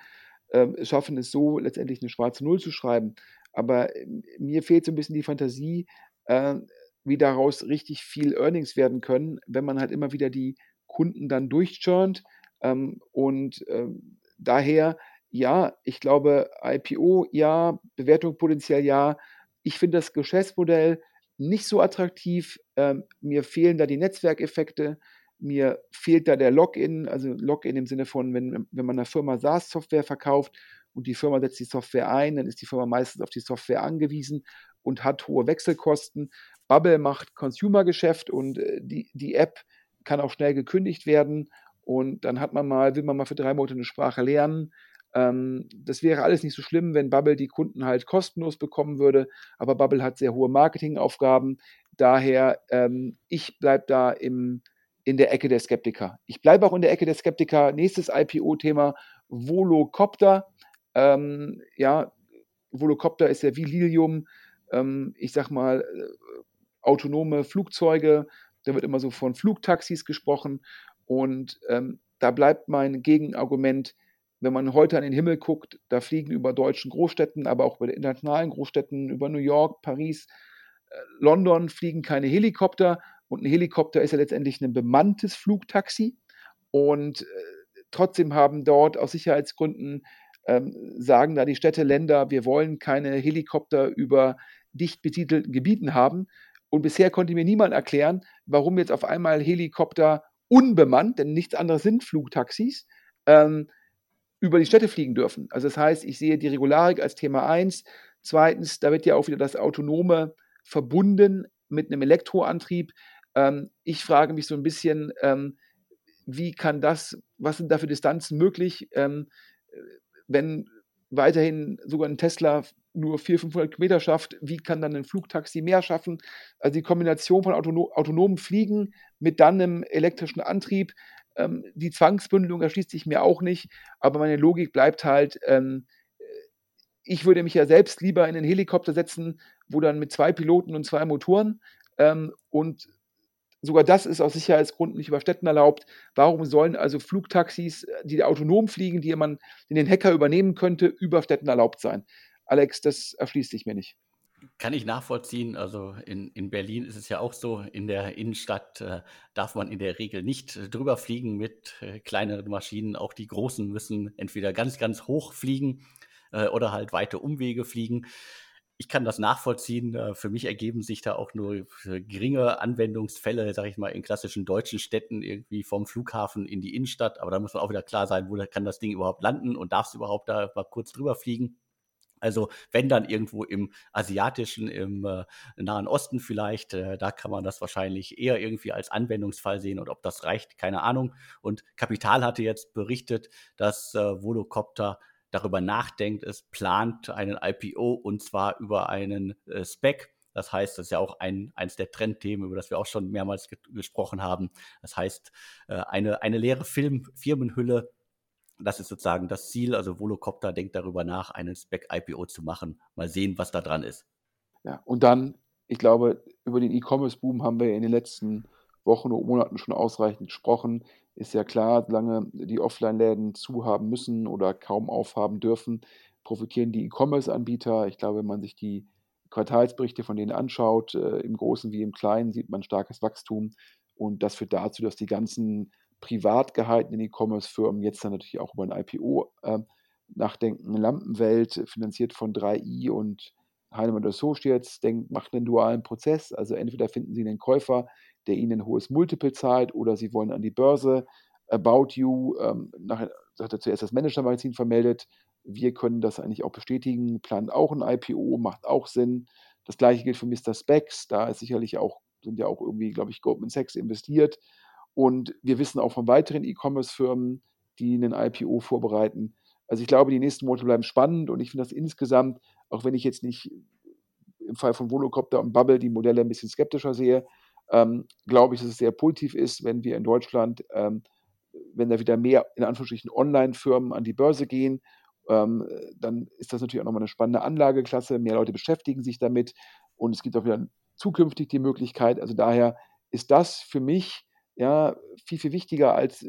S2: ähm, schaffen es so, letztendlich eine schwarze Null zu schreiben. Aber ähm, mir fehlt so ein bisschen die Fantasie, äh, wie daraus richtig viel Earnings werden können, wenn man halt immer wieder die Kunden dann durchchurnt. Ähm, und ähm, daher ja, ich glaube, IPO ja, Bewertung potenziell ja. Ich finde das Geschäftsmodell nicht so attraktiv. Ähm, mir fehlen da die Netzwerkeffekte. Mir fehlt da der Login, also Login im Sinne von, wenn, wenn man einer Firma SaaS-Software verkauft und die Firma setzt die Software ein, dann ist die Firma meistens auf die Software angewiesen und hat hohe Wechselkosten. Bubble macht Consumer-Geschäft und äh, die, die App kann auch schnell gekündigt werden. Und dann hat man mal, will man mal für drei Monate eine Sprache lernen, ähm, das wäre alles nicht so schlimm, wenn Bubble die Kunden halt kostenlos bekommen würde, aber Bubble hat sehr hohe Marketingaufgaben. Daher, ähm, ich bleibe da im, in der Ecke der Skeptiker. Ich bleibe auch in der Ecke der Skeptiker. Nächstes IPO-Thema, Volocopter. Ähm, ja, Volocopter ist ja wie Lilium, ähm, ich sag mal, äh, autonome Flugzeuge. Da wird immer so von Flugtaxis gesprochen. Und ähm, da bleibt mein Gegenargument, wenn man heute an den Himmel guckt, da fliegen über deutschen Großstädten, aber auch über internationalen Großstädten, über New York, Paris, äh, London fliegen keine Helikopter. Und ein Helikopter ist ja letztendlich ein bemanntes Flugtaxi. Und äh, trotzdem haben dort aus Sicherheitsgründen, ähm, sagen da die Städte, Länder, wir wollen keine Helikopter über dicht besiedelten Gebieten haben. Und bisher konnte mir niemand erklären, warum jetzt auf einmal Helikopter unbemannt, denn nichts anderes sind Flugtaxis, ähm, über die Städte fliegen dürfen. Also das heißt, ich sehe die Regularik als Thema 1. Zweitens, da wird ja auch wieder das Autonome verbunden mit einem Elektroantrieb. Ähm, ich frage mich so ein bisschen, ähm, wie kann das, was sind da für Distanzen möglich, ähm, wenn weiterhin sogar ein Tesla nur 400, 500 Kilometer schafft, wie kann dann ein Flugtaxi mehr schaffen? Also die Kombination von autono autonomen Fliegen mit dann einem elektrischen Antrieb, ähm, die Zwangsbündelung erschließt sich mir auch nicht, aber meine Logik bleibt halt, ähm, ich würde mich ja selbst lieber in einen Helikopter setzen, wo dann mit zwei Piloten und zwei Motoren ähm, und sogar das ist aus Sicherheitsgründen nicht über Städten erlaubt. Warum sollen also Flugtaxis, die autonom fliegen, die man den Hacker übernehmen könnte, über Städten erlaubt sein? Alex, das erschließt sich mir nicht.
S1: Kann ich nachvollziehen. Also in, in Berlin ist es ja auch so, in der Innenstadt äh, darf man in der Regel nicht äh, drüber fliegen mit äh, kleineren Maschinen. Auch die großen müssen entweder ganz, ganz hoch fliegen äh, oder halt weite Umwege fliegen. Ich kann das nachvollziehen. Äh, für mich ergeben sich da auch nur geringe Anwendungsfälle, sage ich mal, in klassischen deutschen Städten irgendwie vom Flughafen in die Innenstadt. Aber da muss man auch wieder klar sein, wo kann das Ding überhaupt landen und darf es überhaupt da mal kurz drüber fliegen. Also wenn dann irgendwo im asiatischen, im äh, Nahen Osten vielleicht, äh, da kann man das wahrscheinlich eher irgendwie als Anwendungsfall sehen und ob das reicht, keine Ahnung. Und Kapital hatte jetzt berichtet, dass äh, Volocopter darüber nachdenkt, es plant einen IPO und zwar über einen äh, Spec. Das heißt, das ist ja auch ein, eines der Trendthemen, über das wir auch schon mehrmals ge gesprochen haben. Das heißt, äh, eine, eine leere Film Firmenhülle das ist sozusagen das Ziel. Also Volocopter denkt darüber nach, einen Spec-IPO zu machen. Mal sehen, was da dran ist.
S2: Ja, und dann, ich glaube, über den E-Commerce-Boom haben wir in den letzten Wochen und Monaten schon ausreichend gesprochen. Ist ja klar, solange die Offline-Läden zu haben müssen oder kaum aufhaben dürfen, profitieren die E-Commerce-Anbieter. Ich glaube, wenn man sich die Quartalsberichte von denen anschaut, äh, im Großen wie im Kleinen, sieht man starkes Wachstum. Und das führt dazu, dass die ganzen privat gehaltenen E-Commerce-Firmen jetzt dann natürlich auch über ein IPO äh, nachdenken. Lampenwelt, finanziert von 3i und Heinemann Associates, denkt, macht einen dualen Prozess. Also entweder finden sie einen Käufer, der ihnen ein hohes Multiple zahlt, oder sie wollen an die Börse. About You, ähm, nachher hat er zuerst das Manager-Magazin vermeldet. Wir können das eigentlich auch bestätigen, plant auch ein IPO, macht auch Sinn. Das gleiche gilt für Mr. Specs, da ist sicherlich auch, sind ja auch irgendwie, glaube ich, Goldman Sachs investiert. Und wir wissen auch von weiteren E-Commerce-Firmen, die einen IPO vorbereiten. Also ich glaube, die nächsten Monate bleiben spannend und ich finde das insgesamt, auch wenn ich jetzt nicht im Fall von Volocopter und Bubble die Modelle ein bisschen skeptischer sehe, ähm, glaube ich, dass es sehr positiv ist, wenn wir in Deutschland, ähm, wenn da wieder mehr in Anführungsstrichen Online-Firmen an die Börse gehen, ähm, dann ist das natürlich auch nochmal eine spannende Anlageklasse. Mehr Leute beschäftigen sich damit und es gibt auch wieder zukünftig die Möglichkeit. Also daher ist das für mich ja viel, viel wichtiger als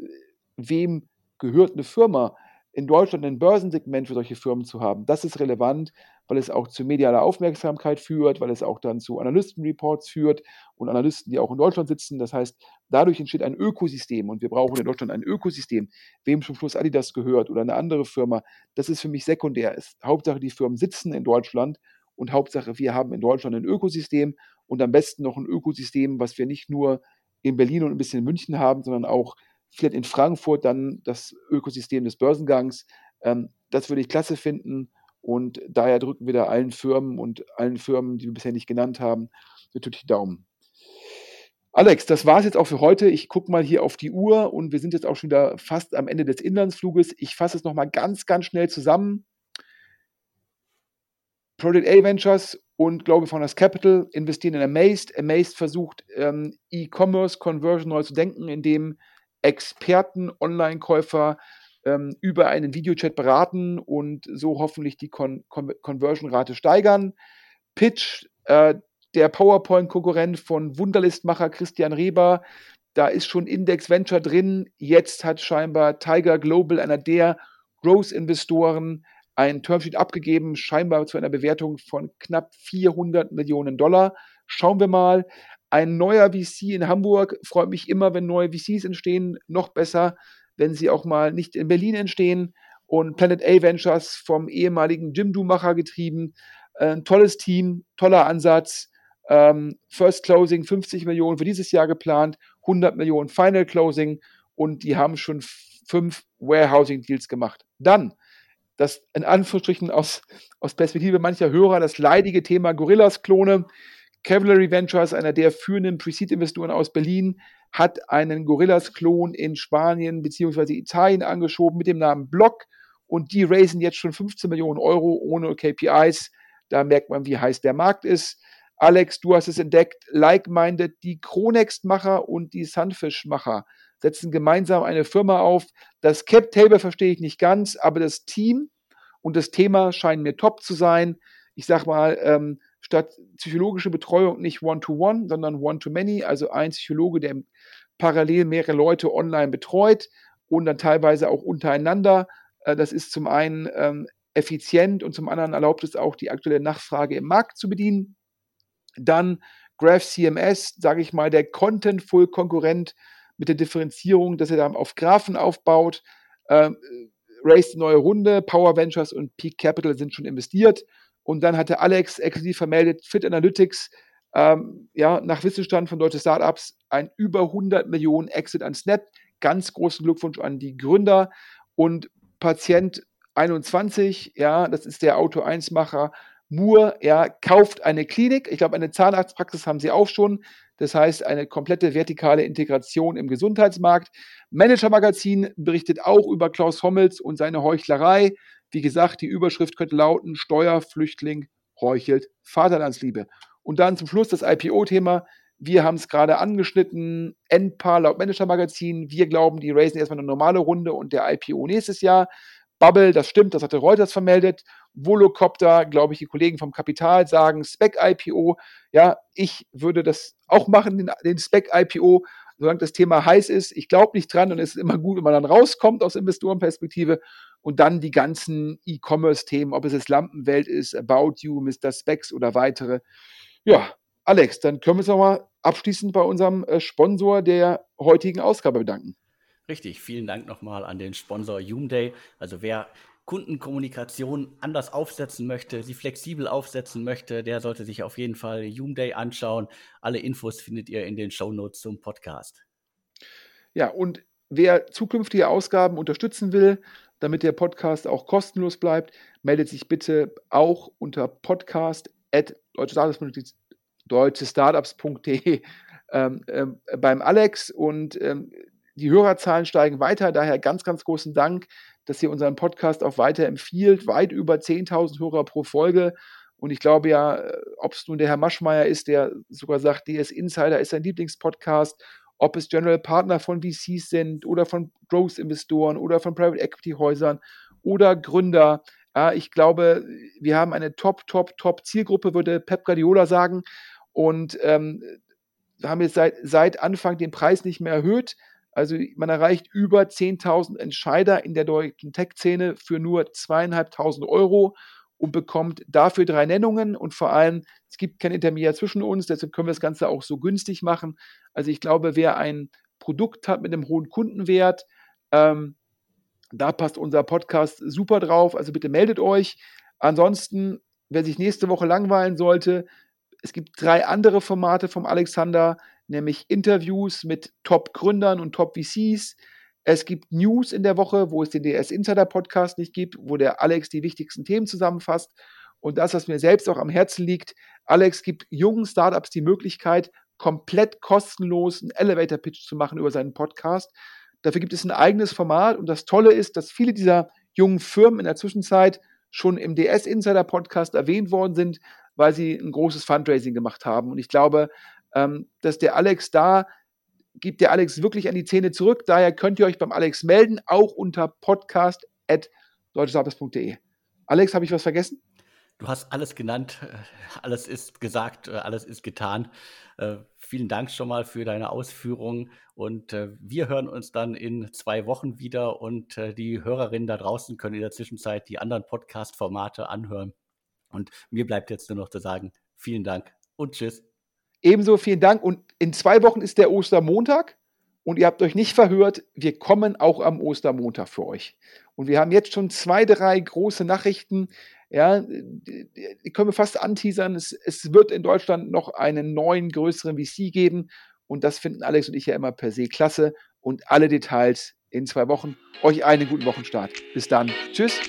S2: wem gehört eine Firma in Deutschland ein Börsensegment für solche Firmen zu haben. Das ist relevant, weil es auch zu medialer Aufmerksamkeit führt, weil es auch dann zu Analystenreports führt und Analysten, die auch in Deutschland sitzen. Das heißt, dadurch entsteht ein Ökosystem und wir brauchen in Deutschland ein Ökosystem. Wem zum Schluss Adidas gehört oder eine andere Firma, das ist für mich sekundär. Ist Hauptsache, die Firmen sitzen in Deutschland und Hauptsache, wir haben in Deutschland ein Ökosystem und am besten noch ein Ökosystem, was wir nicht nur in Berlin und ein bisschen in München haben, sondern auch vielleicht in Frankfurt dann das Ökosystem des Börsengangs. Ähm, das würde ich klasse finden und daher drücken wir da allen Firmen und allen Firmen, die wir bisher nicht genannt haben, natürlich die Daumen. Alex, das war es jetzt auch für heute. Ich gucke mal hier auf die Uhr und wir sind jetzt auch schon wieder fast am Ende des Inlandsfluges. Ich fasse es nochmal ganz, ganz schnell zusammen. Project A Ventures und Global Founders Capital investieren in Amazed. Amazed versucht, ähm, E-Commerce Conversion neu zu denken, indem Experten, Online-Käufer ähm, über einen Videochat beraten und so hoffentlich die Con Con Conversion-Rate steigern. Pitch, äh, der PowerPoint-Konkurrent von Wunderlistmacher Christian Reber, da ist schon Index Venture drin. Jetzt hat scheinbar Tiger Global, einer der Growth-Investoren, ein Termsheet abgegeben, scheinbar zu einer Bewertung von knapp 400 Millionen Dollar. Schauen wir mal. Ein neuer VC in Hamburg freut mich immer, wenn neue VCs entstehen. Noch besser, wenn sie auch mal nicht in Berlin entstehen. Und Planet A Ventures vom ehemaligen Jimdo-Macher getrieben. Ein tolles Team, toller Ansatz. Ähm, First Closing 50 Millionen für dieses Jahr geplant, 100 Millionen Final Closing und die haben schon fünf Warehousing Deals gemacht. Dann das in Anführungsstrichen aus, aus Perspektive mancher Hörer das leidige Thema Gorillas-Klone. Cavalry Ventures, einer der führenden Pre-Seed-Investoren aus Berlin, hat einen Gorillas-Klon in Spanien bzw. Italien angeschoben mit dem Namen Block und die raisen jetzt schon 15 Millionen Euro ohne KPIs. Da merkt man, wie heiß der Markt ist. Alex, du hast es entdeckt, like-minded, die Chronext-Macher und die Sunfish-Macher setzen gemeinsam eine Firma auf. Das Cap-Table verstehe ich nicht ganz, aber das Team und das Thema scheinen mir top zu sein. Ich sag mal, ähm, statt psychologische Betreuung nicht One-to-One, sondern One-to-Many, also ein Psychologe, der parallel mehrere Leute online betreut und dann teilweise auch untereinander. Äh, das ist zum einen ähm, effizient und zum anderen erlaubt es auch, die aktuelle Nachfrage im Markt zu bedienen. Dann Graph CMS, sage ich mal, der Contentful-Konkurrent mit der Differenzierung, dass er dann auf Graphen aufbaut. Ähm, Race neue Runde, Power Ventures und Peak Capital sind schon investiert. Und dann hatte Alex exklusiv vermeldet, Fit Analytics, ähm, ja, nach Wissensstand von deutschen Startups, ein über 100 Millionen Exit an Snap. Ganz großen Glückwunsch an die Gründer. Und Patient 21, ja, das ist der Auto 1-Macher, Moore, ja, kauft eine Klinik. Ich glaube, eine Zahnarztpraxis haben sie auch schon. Das heißt, eine komplette vertikale Integration im Gesundheitsmarkt. Manager Magazin berichtet auch über Klaus Hommels und seine Heuchlerei. Wie gesagt, die Überschrift könnte lauten: Steuerflüchtling heuchelt Vaterlandsliebe. Und dann zum Schluss das IPO-Thema. Wir haben es gerade angeschnitten. NPAR laut Manager Magazin. Wir glauben, die raisen erstmal eine normale Runde und der IPO nächstes Jahr. Bubble, das stimmt, das hatte Reuters vermeldet. Volocopter, glaube ich, die Kollegen vom Kapital sagen Spec-IPO. Ja, ich würde das auch machen, den, den Spec-IPO, solange das Thema heiß ist. Ich glaube nicht dran und es ist immer gut, wenn man dann rauskommt aus Investorenperspektive und dann die ganzen E-Commerce-Themen, ob es jetzt Lampenwelt ist, About You, Mr. Specs oder weitere. Ja, Alex, dann können wir uns nochmal abschließend bei unserem äh, Sponsor der heutigen Ausgabe bedanken.
S1: Richtig, vielen Dank nochmal an den Sponsor Humday. Also wer Kundenkommunikation anders aufsetzen möchte, sie flexibel aufsetzen möchte, der sollte sich auf jeden Fall Humday anschauen. Alle Infos findet ihr in den Show Notes zum Podcast.
S2: Ja, und wer zukünftige Ausgaben unterstützen will, damit der Podcast auch kostenlos bleibt, meldet sich bitte auch unter podcast.deutschestartups.de ähm, ähm, beim Alex und ähm, die Hörerzahlen steigen weiter, daher ganz, ganz großen Dank, dass ihr unseren Podcast auch weiter empfiehlt. Weit über 10.000 Hörer pro Folge. Und ich glaube ja, äh, ob es nun der Herr Maschmeyer ist, der sogar sagt, DS Insider ist sein Lieblingspodcast, ob es General Partner von VCs sind oder von Growth-Investoren oder von Private Equity-Häusern oder Gründer. Ja, ich glaube, wir haben eine Top, Top, Top Zielgruppe, würde Pep Guardiola sagen. Und ähm, haben jetzt seit, seit Anfang den Preis nicht mehr erhöht. Also man erreicht über 10.000 Entscheider in der deutschen Tech-Szene für nur zweieinhalbtausend Euro und bekommt dafür drei Nennungen und vor allem, es gibt kein Intermediär zwischen uns, deshalb können wir das Ganze auch so günstig machen. Also ich glaube, wer ein Produkt hat mit einem hohen Kundenwert, ähm, da passt unser Podcast super drauf. Also bitte meldet euch. Ansonsten, wer sich nächste Woche langweilen sollte, es gibt drei andere Formate vom Alexander nämlich Interviews mit Top-Gründern und Top-VCs. Es gibt News in der Woche, wo es den DS Insider Podcast nicht gibt, wo der Alex die wichtigsten Themen zusammenfasst. Und das, was mir selbst auch am Herzen liegt, Alex gibt jungen Startups die Möglichkeit, komplett kostenlos einen Elevator Pitch zu machen über seinen Podcast. Dafür gibt es ein eigenes Format und das Tolle ist, dass viele dieser jungen Firmen in der Zwischenzeit schon im DS Insider Podcast erwähnt worden sind, weil sie ein großes Fundraising gemacht haben. Und ich glaube, ähm, dass der Alex da gibt der Alex wirklich an die Zähne zurück. Daher könnt ihr euch beim Alex melden, auch unter podcast.deutschestartups.de. Alex, habe ich was vergessen?
S1: Du hast alles genannt, äh, alles ist gesagt, äh, alles ist getan. Äh, vielen Dank schon mal für deine Ausführungen und wir hören uns dann in zwei Wochen wieder und die Hörerinnen da draußen können in der Zwischenzeit die anderen Podcast-Formate anhören. Und mir bleibt jetzt nur noch zu sagen, vielen Dank und tschüss.
S2: Ebenso vielen Dank und in zwei Wochen ist der Ostermontag und ihr habt euch nicht verhört, wir kommen auch am Ostermontag für euch. Und wir haben jetzt schon zwei, drei große Nachrichten. Ja, die können wir fast anteasern. Es, es wird in Deutschland noch einen neuen, größeren VC geben. Und das finden Alex und ich ja immer per se klasse. Und alle Details in zwei Wochen. Euch einen guten Wochenstart. Bis dann. Tschüss.